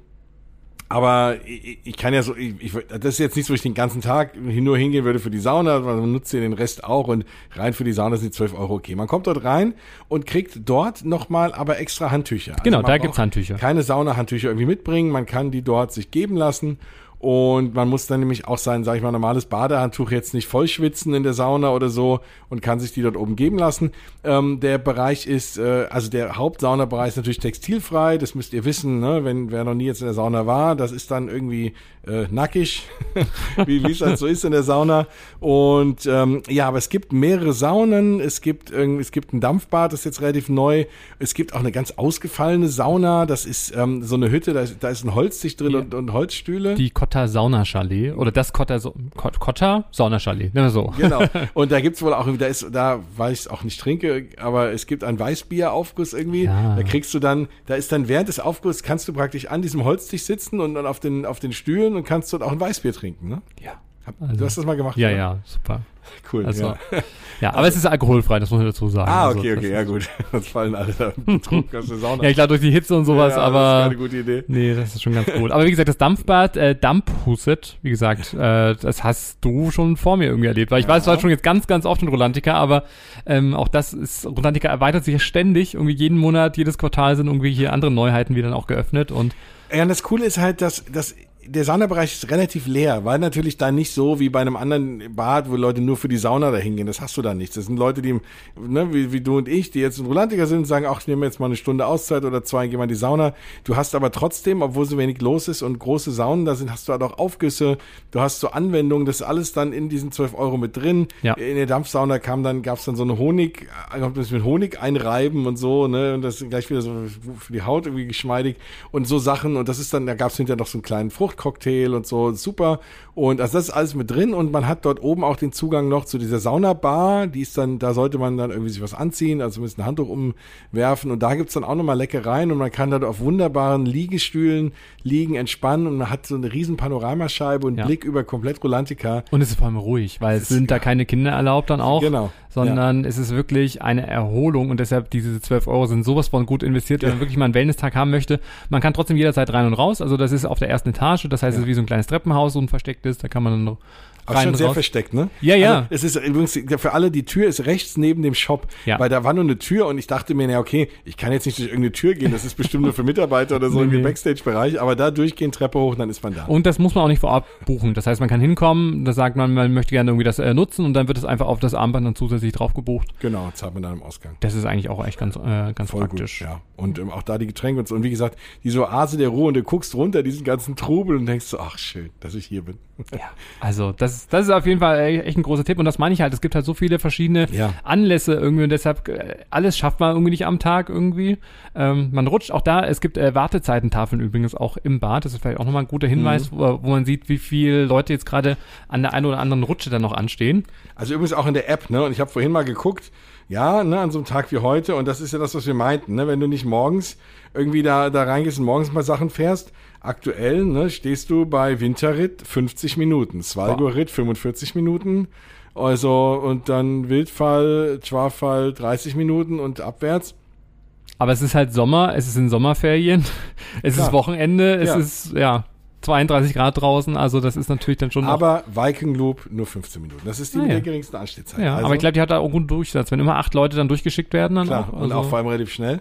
aber ich, ich kann ja so, ich, ich, das ist jetzt nicht so, ich den ganzen Tag nur hingehen würde für die Sauna, man nutzt ja den Rest auch und rein für die Sauna sind die 12 Euro okay. Man kommt dort rein und kriegt dort nochmal aber extra Handtücher. Also Genau, man da gibt's Handtücher. Keine Saunahandtücher irgendwie mitbringen, man kann die dort sich geben lassen und man muss dann nämlich auch sein, sage ich mal, normales Badehandtuch jetzt nicht voll schwitzen in der Sauna oder so und kann sich die dort oben geben lassen. Ähm, der Bereich ist, äh, also der Hauptsaunabereich ist natürlich textilfrei, das müsst ihr wissen, ne? wenn wer noch nie jetzt in der Sauna war, das ist dann irgendwie äh, nackig, wie es halt so ist in der Sauna. Und ähm, ja, aber es gibt mehrere Saunen, es gibt irgendwie, es gibt ein Dampfbad, das ist jetzt relativ neu. Es gibt auch eine ganz ausgefallene Sauna, das ist ähm, so eine Hütte, da ist, da ist ein Holztisch drin Ja. und, und Holzstühle. die Kotta Sauna Chalet oder das Kotta so Kotta Sauna Chalet, wir so. Genau. Und da gibt's wohl auch, da ist, da, weil ich es auch nicht trinke, aber es gibt einen Weißbieraufguss irgendwie. Ja. Da kriegst du dann, da ist dann während des Aufgusses kannst du praktisch an diesem Holztisch sitzen und dann auf den, auf den Stühlen und kannst dort auch ein Weißbier trinken, ne? Ja. Hab, Also- du hast das mal gemacht? Ja, oder? ja, super. Cool. Also, ja. ja, aber es ist alkoholfrei, das muss man dazu sagen. Ah, Also, okay, das okay, ja gut. Sonst fallen alle da betrunken aus der Sauna. Ja, klar, durch die Hitze und sowas, Ja, Das ist aber keine gute Idee. Nee, das ist schon ganz cool. Aber wie gesagt, das Dampfbad äh, Dampfhuset, wie gesagt, äh, das hast du schon vor mir irgendwie erlebt. Weil ich Ja. weiß, du warst schon jetzt ganz, ganz oft in Rolantica, aber ähm, auch das ist, Rolantica erweitert sich ja ständig. Irgendwie jeden Monat, jedes Quartal sind irgendwie hier andere Neuheiten wieder auch geöffnet und Ja, und das Coole ist halt, dass, dass der Saunabereich ist relativ leer, weil natürlich da nicht so wie bei einem anderen Bad, wo Leute nur für die Sauna da hingehen. Das hast du da nicht. Das sind Leute, die, ne, wie, wie du und ich, die jetzt in Rolantica sind sagen, ach, ich nehme jetzt mal eine Stunde Auszeit oder zwei, geh mal in die Sauna. Du hast aber trotzdem, obwohl so wenig los ist und große Saunen da sind, hast du halt auch Aufgüsse, du hast so Anwendungen, das ist alles dann in diesen 12 Euro mit drin. Ja. In der Dampfsauna kam dann, gab's dann so eine Honig, äh, man sich mit Honig einreiben und so, ne, und das ist gleich wieder so für die Haut irgendwie geschmeidig und so Sachen und das ist dann, da gab's hinterher noch so einen kleinen Fruchtcocktail und so, super. Und also das ist alles mit drin und man hat dort oben auch den Zugang noch zu dieser Saunabar, die ist dann, da sollte man dann irgendwie sich was anziehen, also ein Handtuch umwerfen und da gibt's dann auch nochmal Leckereien und man kann dort auf wunderbaren Liegestühlen liegen, entspannen und man hat so eine riesen Panoramascheibe und Ja. Blick über komplett Rolantica. Und es ist vor allem ruhig, weil es sind da keine Kinder erlaubt dann auch. Genau. Sondern es ist wirklich eine Erholung und deshalb diese 12 Euro sind sowas von gut investiert, wenn man wirklich mal einen Wellness-Tag haben möchte. Man kann trotzdem jederzeit rein und raus. Also das ist auf der ersten Etage, das heißt, es ist wie so ein kleines Treppenhaus, so ein verstecktes, da kann man dann Aber rein schon und sehr raus. versteckt, ne? Ja, ja. Also, es ist übrigens für alle, die Tür ist rechts neben dem Shop, Ja. weil da war nur eine Tür und ich dachte mir, na okay, ich kann jetzt nicht durch irgendeine Tür gehen, das ist bestimmt nur für Mitarbeiter oder so Nee, im. Backstage-Bereich, aber da durchgehen, Treppe hoch, dann ist man da. Und das muss man auch nicht vorab buchen. Das heißt, man kann hinkommen, da sagt man, man möchte gerne irgendwie das äh, nutzen und dann wird es einfach auf das Armband dann zusätzlich drauf gebucht. Genau, zahlt man dann im Ausgang. Das ist eigentlich auch echt ganz, äh, ganz Voll praktisch. gut, ja. Und ähm, auch da die Getränke und so. Und wie gesagt, diese Oase der Ruhe und du guckst runter diesen ganzen Trubel und denkst so, ach schön, dass ich hier bin. Ja, also das, ist- das ist auf jeden Fall äh, echt ein großer Tipp und das meine ich halt. Es gibt halt so viele verschiedene Ja. Anlässe irgendwie und deshalb äh, alles schafft man irgendwie nicht am Tag irgendwie. Ähm, man rutscht auch da. Es gibt äh, Wartezeitentafeln übrigens auch im Bad. Das ist vielleicht auch nochmal ein guter Hinweis, Mhm. wo, wo man sieht, wie viele Leute jetzt gerade an der einen oder anderen Rutsche dann noch anstehen. Also übrigens auch in der App, ne? Und ich habe vorhin mal geguckt, ja, ne, an so einem Tag wie heute, und das ist ja das, was wir meinten, ne? Wenn du nicht morgens irgendwie da, da reingehst und morgens mal Sachen fährst, aktuell, ne, stehst du bei Winterritt 50 Minuten, Svalgo-Ritt 45 Minuten, also und dann Wildfall, Schwarfall 30 Minuten und abwärts. Aber es ist halt Sommer, es ist in Sommerferien, es Klar. ist Wochenende, es Ja. ist ja 32 Grad draußen. Also das ist natürlich dann schon Aber Viking Loop nur 15 Minuten. Das ist die Ah, mit ja. der geringsten Anstehzeit. Ja, Also- aber ich glaube, die hat da auch einen guten Durchsatz. Wenn immer acht Leute dann durchgeschickt werden, dann Klar, auch. und also- auch vor allem relativ schnell.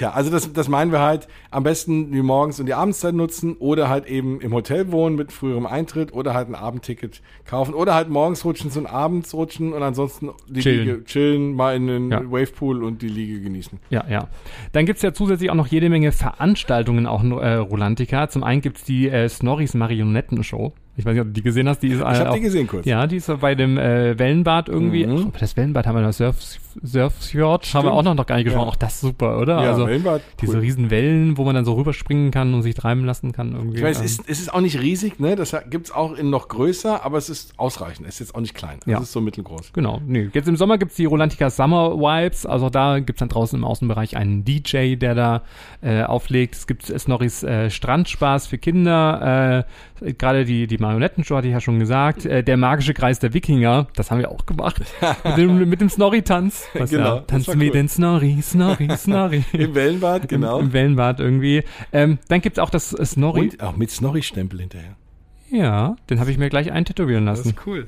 Ja, also das, das meinen wir halt am besten die Morgens- und die Abendszeit nutzen oder halt eben im Hotel wohnen mit früherem Eintritt oder halt ein Abendticket kaufen oder halt morgens rutschen und abends rutschen und ansonsten die Chillen. Liege chillen, mal in den Ja. Wavepool und die Liege genießen. Ja, ja. Dann gibt's ja zusätzlich auch noch jede Menge Veranstaltungen, auch äh, Rolantica. Zum einen gibt's die äh, Snorris Marionettenshow. Ich weiß nicht, ob du die gesehen hast. Die ist, äh, Ich habe auch, die gesehen kurz. Ja, die ist bei dem äh, Wellenbad irgendwie. Mhm. Ach, das Wellenbad haben wir noch, Surf, Surfjord haben wir auch noch, noch gar nicht gesprochen. Ja. Auch das ist super, oder? Ja, also Wellenbad, diese cool. riesen Wellen, wo man dann so rüberspringen kann und sich treiben lassen kann irgendwie. Ich es Ähm, ist, es ist auch nicht riesig, ne? Das gibt's auch in noch größer, aber es ist ausreichend. Es ist jetzt auch nicht klein. Ja. Es ist so mittelgroß. Genau, nee. Jetzt im Sommer gibt's die Rolantica Summer Vibes. Also da gibt's dann draußen im Außenbereich einen DJ, der da äh, auflegt. Es gibt Snorris äh, Strandspaß für Kinder. Äh, Gerade die, die Marionettenshow hatte ich ja schon gesagt. Äh, der magische Kreis der Wikinger, das haben wir auch gemacht. mit dem, mit dem Snorri-Tanz. Genau, Ja, das Tanz war mir cool. den Snorri, Snorri, Snorri. Im Wellenbad, genau. Im, Im Wellenbad irgendwie. Ähm, dann gibt's auch das Snorri. und auch mit Snorri-Stempel hinterher. Ja, den habe ich mir gleich eintätowieren lassen. cool.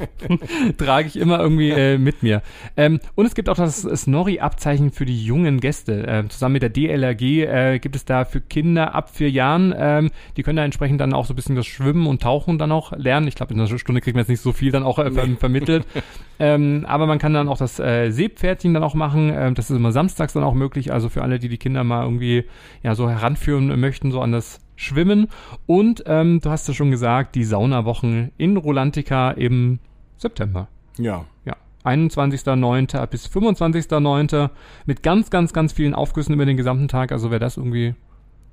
trage ich immer irgendwie äh, mit mir. Ähm, und es gibt auch das Snorri-Abzeichen für die jungen Gäste. Ähm, zusammen mit der DLRG äh, gibt es da für Kinder ab vier Jahren, ähm, die können da entsprechend dann auch so ein bisschen das Schwimmen und Tauchen dann auch lernen. Ich glaube, in einer Stunde kriegt man jetzt nicht so viel dann auch äh, ver vermittelt. ähm, aber man kann dann auch das äh, Seepferdchen dann auch machen. Ähm, das ist immer samstags dann auch möglich. Also für alle, die die Kinder mal irgendwie ja so heranführen möchten, so an das Schwimmen. Und ähm, du hast ja schon gesagt, die Saunawochen in Rolantica im September. Ja. Ja. 21.09. bis 25.09. mit ganz, ganz, ganz vielen Aufgüssen über den gesamten Tag. Also wer das irgendwie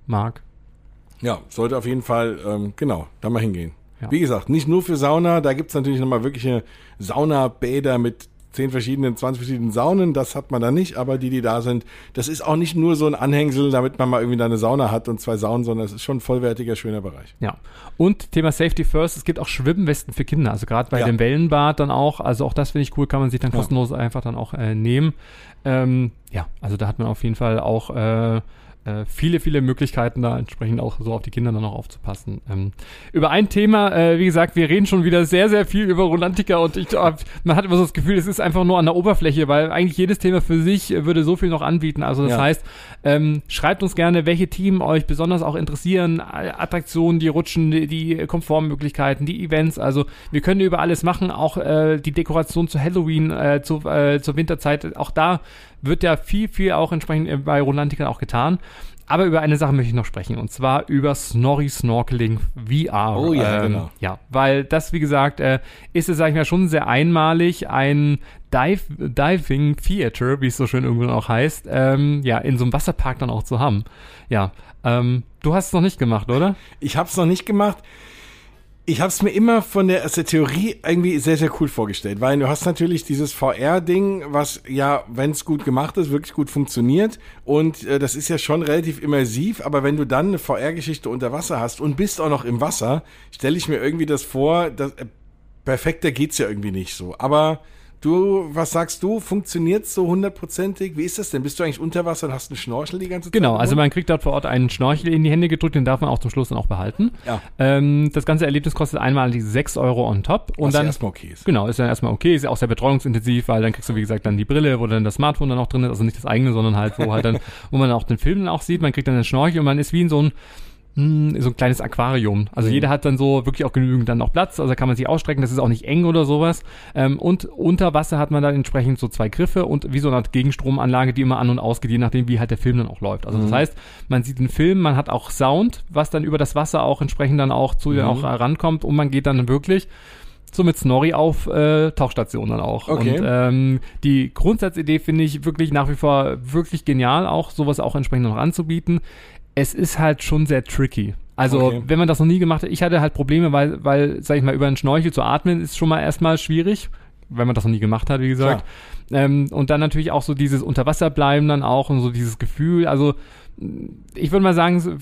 mag. Ja, sollte auf jeden Fall, ähm, genau, da mal hingehen. Ja. Wie gesagt, nicht nur für Sauna, da gibt's natürlich nochmal wirkliche Saunabäder mit zehn verschiedenen, 20 verschiedenen Saunen, das hat man da nicht, aber die, die da sind, das ist auch nicht nur so ein Anhängsel, damit man mal irgendwie da eine Sauna hat und zwei Saunen, sondern es ist schon ein vollwertiger, schöner Bereich. Ja. Und Thema Safety First, es gibt auch Schwimmwesten für Kinder. Also gerade bei Ja. dem Wellenbad dann auch. Also auch das finde ich cool, kann man sich dann Ja. kostenlos einfach dann auch äh, nehmen. Ähm, ja, also da hat man auf jeden Fall auch äh, äh, viele, viele Möglichkeiten, da entsprechend auch so auf die Kinder dann auch aufzupassen. Ähm, über ein Thema, äh, wie gesagt, wir reden schon wieder sehr, sehr viel über Rolantica und ich, äh, man hat immer so das Gefühl, es ist einfach nur an der Oberfläche, weil eigentlich jedes Thema für sich würde so viel noch anbieten. Also das Ja. heißt, ähm, schreibt uns gerne, welche Themen euch besonders auch interessieren, äh, Attraktionen, die Rutschen, die, die Komfortmöglichkeiten, die Events. Also wir können über alles machen, auch äh, die Dekoration zu Halloween, zu, zur Winterzeit. Auch da wird ja viel, viel auch entsprechend äh, bei Rolantica auch getan. aber über eine Sache möchte ich noch sprechen und zwar über Snorri Snorkeling VR. Oh ja, ähm, genau. Ja, weil das, wie gesagt, äh, ist es, sag ich mal, schon sehr einmalig, ein Dive, Diving Theater, wie es so schön irgendwo auch heißt, ähm, ja, in so einem Wasserpark dann auch zu haben. Ja, ähm, du hast es noch nicht gemacht, oder? Ich habe es noch nicht gemacht ich habe es mir immer von der, aus der Theorie irgendwie sehr, sehr cool vorgestellt, weil du hast natürlich dieses VR-Ding, was ja, wenn es gut gemacht ist, wirklich gut funktioniert. Und äh, das ist ja schon relativ immersiv, aber wenn du dann eine VR-Geschichte unter Wasser hast und bist auch noch im Wasser, stelle ich mir irgendwie das vor, dass, äh, perfekter geht's ja irgendwie nicht so, aber Du, was sagst du? Funktioniert so hundertprozentig? Wie ist das denn? Bist du eigentlich unter Wasser und hast einen Schnorchel die ganze Zeit? Genau, also man kriegt dort vor Ort einen Schnorchel in die Hände gedrückt, den darf man auch zum Schluss dann auch behalten. Ja. Ähm, das ganze Erlebnis kostet einmal die 6 Euro on top. Und was dann, ja erstmal okay ist. Genau, ist ja erstmal okay, ist ja auch sehr betreuungsintensiv, weil dann kriegst du, wie gesagt, dann die Brille, wo dann das Smartphone dann auch drin ist, also nicht das eigene, sondern halt, wo halt dann, wo man auch den Film dann auch sieht, man kriegt dann den Schnorchel und man ist wie in so ein hm, so ein kleines Aquarium. Also mhm. jeder hat dann so wirklich auch genügend dann noch Platz, also kann man sich ausstrecken, das ist auch nicht eng oder sowas. Ähm, und unter Wasser hat man dann entsprechend so zwei Griffe und wie so eine Art Gegenstromanlage, die immer an und ausgeht, je nachdem, wie halt der Film dann auch läuft. Also mhm. das heißt, man sieht den Film, man hat auch Sound, was dann über das Wasser auch entsprechend dann auch zu mhm. auch rankommt und man geht dann wirklich so mit Snorri auf äh, Tauchstationen dann auch. Okay. Und ähm, die Grundsatzidee finde ich wirklich nach wie vor wirklich genial, auch sowas auch entsprechend noch anzubieten es ist halt schon sehr tricky. Also, okay. wenn man das noch nie gemacht hat, ich hatte halt Probleme, weil, weil, sag ich mal, über einen Schnorchel zu atmen ist schon mal erstmal schwierig, wenn man das noch nie gemacht hat, wie gesagt. Ähm, und dann natürlich auch so dieses Unterwasserbleiben dann auch und so dieses Gefühl. Also, ich würde mal sagen,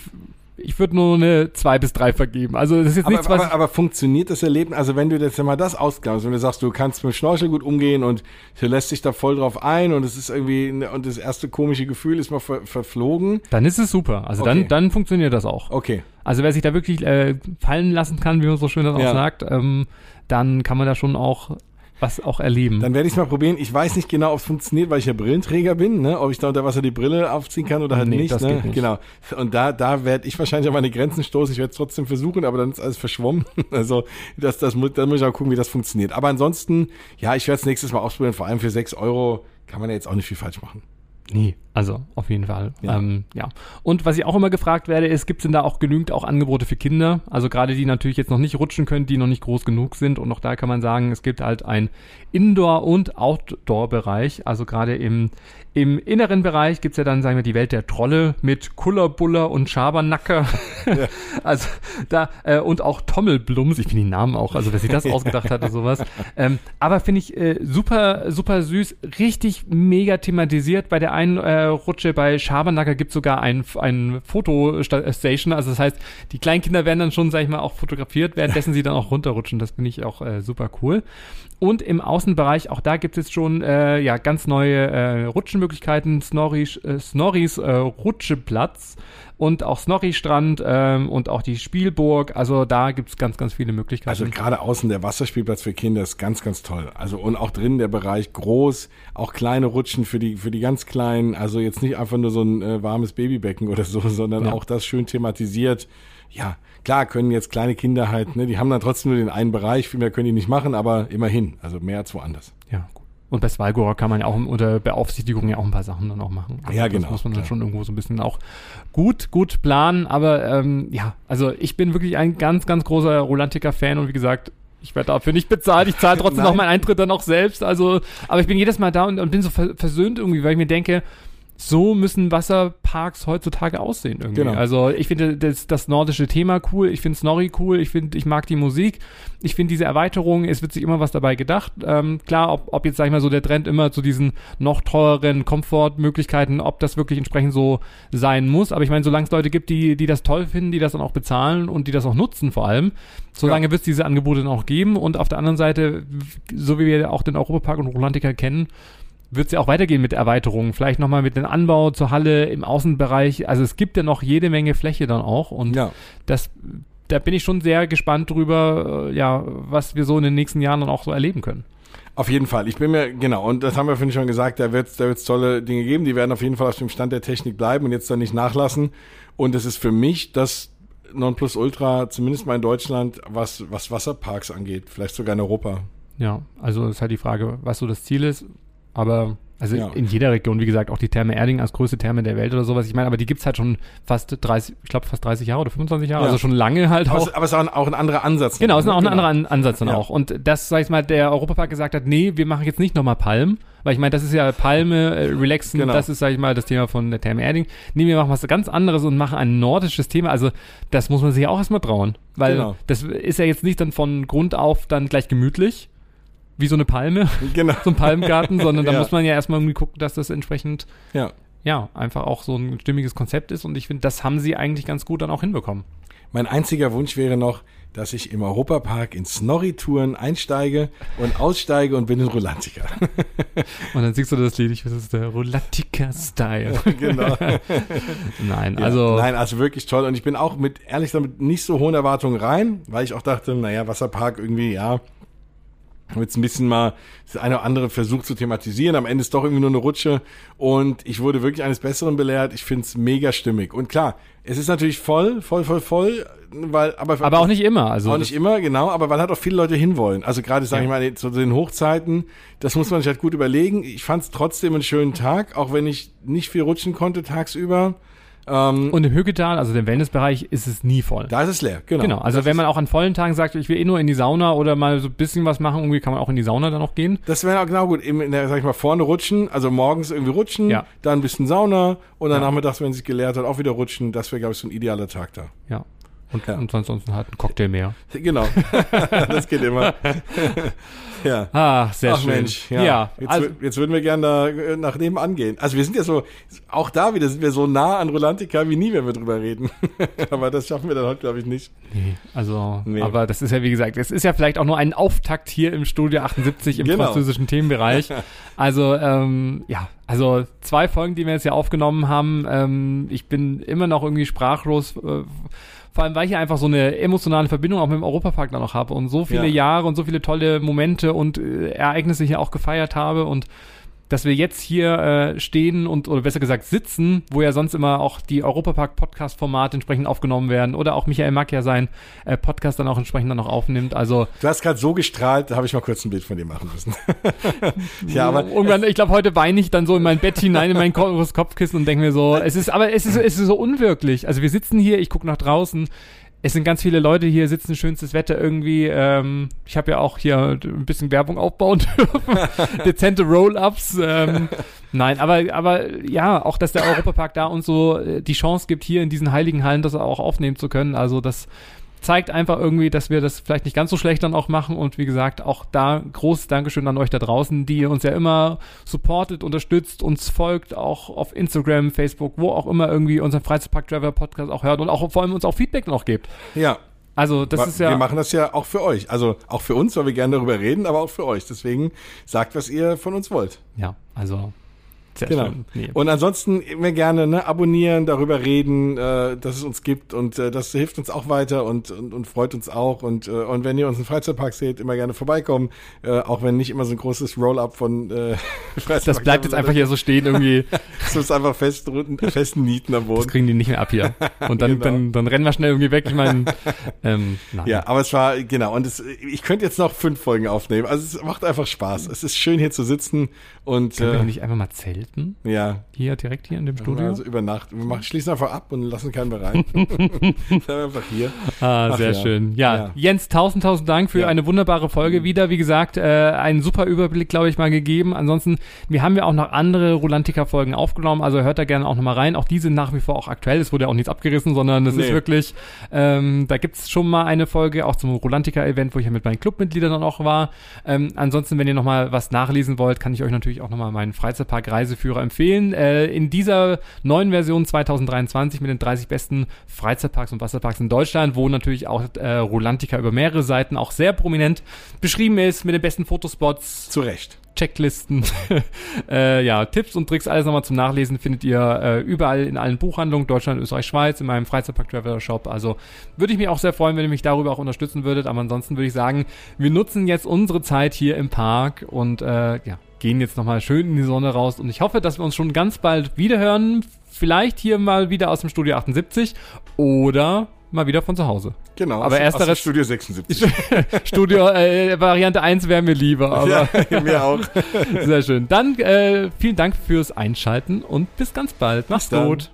ich würde nur eine zwei bis drei vergeben. Also das ist jetzt aber, nichts, was aber, aber funktioniert das Erleben? Also wenn du jetzt mal das ausklammst, wenn du sagst, du kannst mit Schnorchel gut umgehen und du lässt dich da voll drauf ein und es ist irgendwie und das erste komische Gefühl ist mal ver verflogen, dann ist es super. Also okay. dann dann funktioniert das auch. Okay. Also wer sich da wirklich äh, fallen lassen kann, wie man so schön das ja. auch sagt, ähm, dann kann man da schon auch was auch erleben. Dann werde ich es mal probieren. Ich weiß nicht genau, ob es funktioniert, weil ich ja Brillenträger bin, ne? ob ich da unter Wasser die Brille aufziehen kann oder halt nee, nicht, das ne? nicht. Genau. Und da, da werde ich wahrscheinlich an meine Grenzen stoßen. Ich werde es trotzdem versuchen, aber dann ist alles verschwommen. Also das, das, muss, da muss ich auch gucken, wie das funktioniert. Aber ansonsten, ja, ich werde es nächstes Mal ausprobieren. Vor allem für sechs Euro kann man ja jetzt auch nicht viel falsch machen. Nee, also auf jeden Fall. Ja. Ähm, ja. Und was ich auch immer gefragt werde, ist, gibt es denn da auch genügend auch Angebote für Kinder? Also gerade die natürlich jetzt noch nicht rutschen können, die noch nicht groß genug sind. Und auch da kann man sagen, es gibt halt ein Indoor- und Outdoor-Bereich. Also gerade im, im inneren Bereich gibt's ja dann, sagen wir, die Welt der Trolle mit Kullerbuller und Schabernacker. Ja. also da, äh, und auch Tommelblums. Ich finde die Namen auch, also wer sich das ausgedacht hat oder sowas. Ähm, aber finde ich äh, super, super süß, richtig mega thematisiert. Bei der einen äh, Rutsche bei Schabernacker gibt's sogar ein, ein Fotostation. Also das heißt, die Kleinkinder werden dann schon, sag ich mal, auch fotografiert, währenddessen sie dann auch runterrutschen. Das finde ich auch äh, super cool. Und im Außenbereich, auch da gibt es schon äh, ja, ganz neue äh, Rutschenmöglichkeiten. Snorris, äh, Snorris äh, Rutscheplatz und auch Snorri-Strand ähm, und auch die Spielburg. Also da gibt es ganz, ganz viele Möglichkeiten. Also gerade außen der Wasserspielplatz für Kinder ist ganz, ganz toll. Also und auch drinnen der Bereich groß, auch kleine Rutschen für die, für die ganz Kleinen. Also jetzt nicht einfach nur so ein äh, warmes Babybecken oder so, sondern ja. auch das schön thematisiert. Ja, Klar können jetzt kleine Kinder halt, ne, die haben dann trotzdem nur den einen Bereich, viel mehr können die nicht machen, aber immerhin, also mehr als woanders. Ja, gut. Und bei Svalgora kann man ja auch unter Beaufsichtigung ja auch ein paar Sachen dann auch machen. Also ja, genau. Das muss man dann schon irgendwo so ein bisschen auch gut, gut planen. Aber ähm, ja, also ich bin wirklich ein ganz, ganz großer Rolantica-Fan und wie gesagt, ich werde dafür nicht bezahlt. Ich zahle trotzdem noch meinen Eintritt dann auch selbst. Also, aber ich bin jedes Mal da und, und bin so versöhnt irgendwie, weil ich mir denke, so müssen Wasserparks heutzutage aussehen irgendwie. Genau. Also ich finde das, das nordische Thema cool, ich finde Snorri cool, ich finde, ich mag die Musik, ich finde diese Erweiterung, es wird sich immer was dabei gedacht. Ähm, klar, ob, ob jetzt, sag ich mal, so der Trend immer zu diesen noch teureren Komfortmöglichkeiten, ob das wirklich entsprechend so sein muss. Aber ich meine, solange es Leute gibt, die, die das toll finden, die das dann auch bezahlen und die das auch nutzen vor allem, solange ja. wird es diese Angebote dann auch geben. Und auf der anderen Seite, so wie wir auch den Europapark und Rolantica kennen, wird es ja auch weitergehen mit Erweiterungen. Vielleicht nochmal mit dem Anbau zur Halle im Außenbereich. Also es gibt ja noch jede Menge Fläche dann auch. Und ja. das, da bin ich schon sehr gespannt drüber, äh, ja, was wir so in den nächsten Jahren dann auch so erleben können. Auf jeden Fall. Ich bin mir, genau, und das haben wir, ich, schon gesagt, da wird es da wird's tolle Dinge geben. Die werden auf jeden Fall auf dem Stand der Technik bleiben und jetzt dann nicht nachlassen. Und es ist für mich das Nonplusultra, zumindest mal in Deutschland, was, was Wasserparks angeht. Vielleicht sogar in Europa. Ja, also ist halt die Frage, was so das Ziel ist. Aber Also Ja. in jeder Region, wie gesagt, auch die Therme Erding als größte Therme der Welt oder sowas. Ich meine, aber die gibt's halt schon fast 30, ich glaube fast 30 Jahre oder 25 Jahre, Ja. also schon lange halt Aber, auch. es, aber es ist auch ein, auch ein anderer Ansatz. Genau, ist auch ein Genau. anderer An- Ansatz dann Ja. auch. Und das, sag ich mal, der Europapark gesagt hat, nee, wir machen jetzt nicht nochmal Palm, weil ich meine, das ist ja Palme, äh, Relaxen, Genau. das ist, sag ich mal, das Thema von der Therme Erding. Nee, wir machen was ganz anderes und machen ein nordisches Thema. Also das muss man sich ja auch erstmal trauen. Weil Genau. das ist ja jetzt nicht dann von Grund auf dann gleich gemütlich, wie so eine Palme, Genau. so ein Palmgarten, sondern da Ja. muss man ja erstmal irgendwie gucken, dass das entsprechend Ja. ja, einfach auch so ein stimmiges Konzept ist und ich finde, das haben sie eigentlich ganz gut dann auch hinbekommen. Mein einziger Wunsch wäre noch, dass ich im Europapark in Snorri-Touren einsteige und aussteige und bin in Rolantica. Und dann siehst du das Lied, ich weiß, das ist der Rolatica-Style. genau. Nein, Ja, also Nein, also wirklich toll. Und ich bin auch mit, ehrlich gesagt, mit nicht so hohen Erwartungen rein, weil ich auch dachte, naja, Wasserpark irgendwie, ja, jetzt ein bisschen mal das eine oder andere versucht zu thematisieren. Am Ende ist doch irgendwie nur eine Rutsche. Und ich wurde wirklich eines Besseren belehrt. Ich finde es mega stimmig. Und klar, es ist natürlich voll, voll, voll, voll, weil, aber, aber auch nicht immer. Also auch nicht immer, genau, aber weil halt auch viele Leute hinwollen. Also gerade, sage Ja. ich mal, zu den Hochzeiten, das muss man sich halt gut überlegen. Ich fand es trotzdem einen schönen Tag, auch wenn ich nicht viel rutschen konnte tagsüber. Ähm, und im Hüggetal, also dem Wellnessbereich, ist es nie voll. da ist es leer, genau. genau, also Das wenn man auch an vollen Tagen sagt, ich will eh nur in die Sauna oder mal so ein bisschen was machen, irgendwie kann man auch in die Sauna dann auch gehen. Das wäre auch genau gut. Eben in der, sag ich mal, vorne rutschen, also morgens irgendwie rutschen, Ja. dann ein bisschen Sauna und dann Ja. nachmittags, wenn sich geleert hat, auch wieder rutschen. Das wäre, glaube ich, so ein idealer Tag da. Ja. Und, Ja. und ansonsten halt ein Cocktail mehr. Genau. das geht immer. ja. Ah, sehr Ach schön. Mensch, ja. ja jetzt, also, jetzt würden wir gerne da äh, nach nebenan gehen. Also wir sind ja so, auch da wieder sind wir so nah an Rolantica wie nie, wenn wir drüber reden. Aber das schaffen wir dann heute, glaube ich, nicht. nee, also, Nee. aber das ist ja, wie gesagt, es ist ja vielleicht auch nur ein Auftakt hier im Studio 78 im Genau. französischen Themenbereich. Also, ähm, ja, also zwei Folgen, die wir jetzt ja aufgenommen haben. Ähm, ich bin immer noch irgendwie sprachlos. Äh, vor allem, weil ich ja einfach so eine emotionale Verbindung auch mit dem Europapark da noch habe und so viele Ja. Jahre und so viele tolle Momente und äh, Ereignisse hier auch gefeiert habe und dass wir jetzt hier äh, stehen und, oder besser gesagt sitzen, wo ja sonst immer auch die Europapark-Podcast-Formate entsprechend aufgenommen werden oder auch Michael Mack ja sein äh, Podcast dann auch entsprechend dann noch aufnimmt. Also Du hast gerade so gestrahlt, da habe ich mal kurz ein Bild von dir machen müssen. ja, aber irgendwann, ich glaube, heute weine ich dann so in mein Bett hinein, in mein Kopfkissen und denke mir so, es ist, aber es ist, es ist so unwirklich. Also wir sitzen hier, ich gucke nach draußen. Es sind ganz viele Leute hier, sitzen schönstes Wetter irgendwie. Ähm, ich habe ja auch hier ein bisschen Werbung aufbauen dürfen. Dezente Roll-Ups. Ähm, nein, aber, aber ja, auch, dass der Europapark da uns so äh, die Chance gibt, hier in diesen heiligen Hallen das auch aufnehmen zu können. Also das zeigt einfach irgendwie, dass wir das vielleicht nicht ganz so schlecht dann auch machen. Und wie gesagt, auch da großes Dankeschön an euch da draußen, die ihr uns ja immer supportet, unterstützt, uns folgt, auch auf Instagram, Facebook, wo auch immer irgendwie unseren Freizeitpark Traveler Podcast auch hört und auch vor allem uns auch Feedback noch gibt. ja, Also das wa- ist ja. wir machen das ja auch für euch. Also auch für uns, weil wir gerne darüber reden, aber auch für euch. Deswegen sagt, was ihr von uns wollt. ja, also sehr Genau. schön. Nee. Und ansonsten immer gerne ne, abonnieren, darüber reden, äh, dass es uns gibt und äh, das hilft uns auch weiter und, und, und freut uns auch. Und, äh, und wenn ihr uns im Freizeitpark seht, immer gerne vorbeikommen, äh, auch wenn nicht immer so ein großes Roll-up von äh, Freizeitpark Das bleibt jetzt einfach hier so stehen irgendwie. Das ist einfach fest, fest nieten am Das Boden. kriegen die nicht mehr ab hier. Und dann, Genau. dann, dann rennen wir schnell irgendwie weg. Ich meine, ähm, nein. Ja, aber es war, genau, und es, ich könnte jetzt noch fünf Folgen aufnehmen. Also es macht einfach Spaß. Es ist schön hier zu sitzen und Können wir äh, nicht einfach mal zelten? ja, Hier, direkt hier in dem Studio? also über Nacht. Wir machen, schließen einfach ab und lassen keinen mehr rein. Bleiben einfach hier. Ah, Ach sehr ja. schön. Ja, Ja. Jens, tausend, tausend Dank für Ja. eine wunderbare Folge wieder. Wie gesagt, äh, einen super Überblick, glaube ich, mal gegeben. Ansonsten, wir haben ja auch noch andere Rolantica-Folgen aufgenommen, also hört da gerne auch nochmal rein. Auch die sind nach wie vor auch aktuell. Es wurde ja auch nichts abgerissen, sondern es ist Nee. wirklich, ähm, da gibt's schon mal eine Folge, auch zum Rolantica-Event, wo ich ja mit meinen Clubmitgliedern dann auch war. Ähm, ansonsten, wenn ihr nochmal was nachlesen wollt, kann ich euch natürlich auch nochmal meinen Freizeitpark-Reiseführer empfehlen. Äh, in dieser neuen Version 2023 mit den 30 besten Freizeitparks und Wasserparks in Deutschland, wo natürlich auch äh, Rolantica über mehrere Seiten auch sehr prominent beschrieben ist, mit den besten Fotospots, Zu Recht. Checklisten, äh, ja, Tipps und Tricks, alles nochmal zum Nachlesen findet ihr äh, überall in allen Buchhandlungen, Deutschland, Österreich, Schweiz, in meinem Freizeitpark Traveler Shop. Also würde ich mich auch sehr freuen, wenn ihr mich darüber auch unterstützen würdet. Aber ansonsten würde ich sagen, wir nutzen jetzt unsere Zeit hier im Park und äh, ja, gehen jetzt nochmal schön in die Sonne raus. Und ich hoffe, dass wir uns schon ganz bald wiederhören. Vielleicht hier mal wieder aus dem Studio 78 oder mal wieder von zu Hause. Genau. Aber ersteres- aus Studio 76. Studio äh, Variante 1 wäre mir lieber, aber ja, mir auch. sehr schön. Dann äh, vielen Dank fürs Einschalten und bis ganz bald. Mach's dann. gut.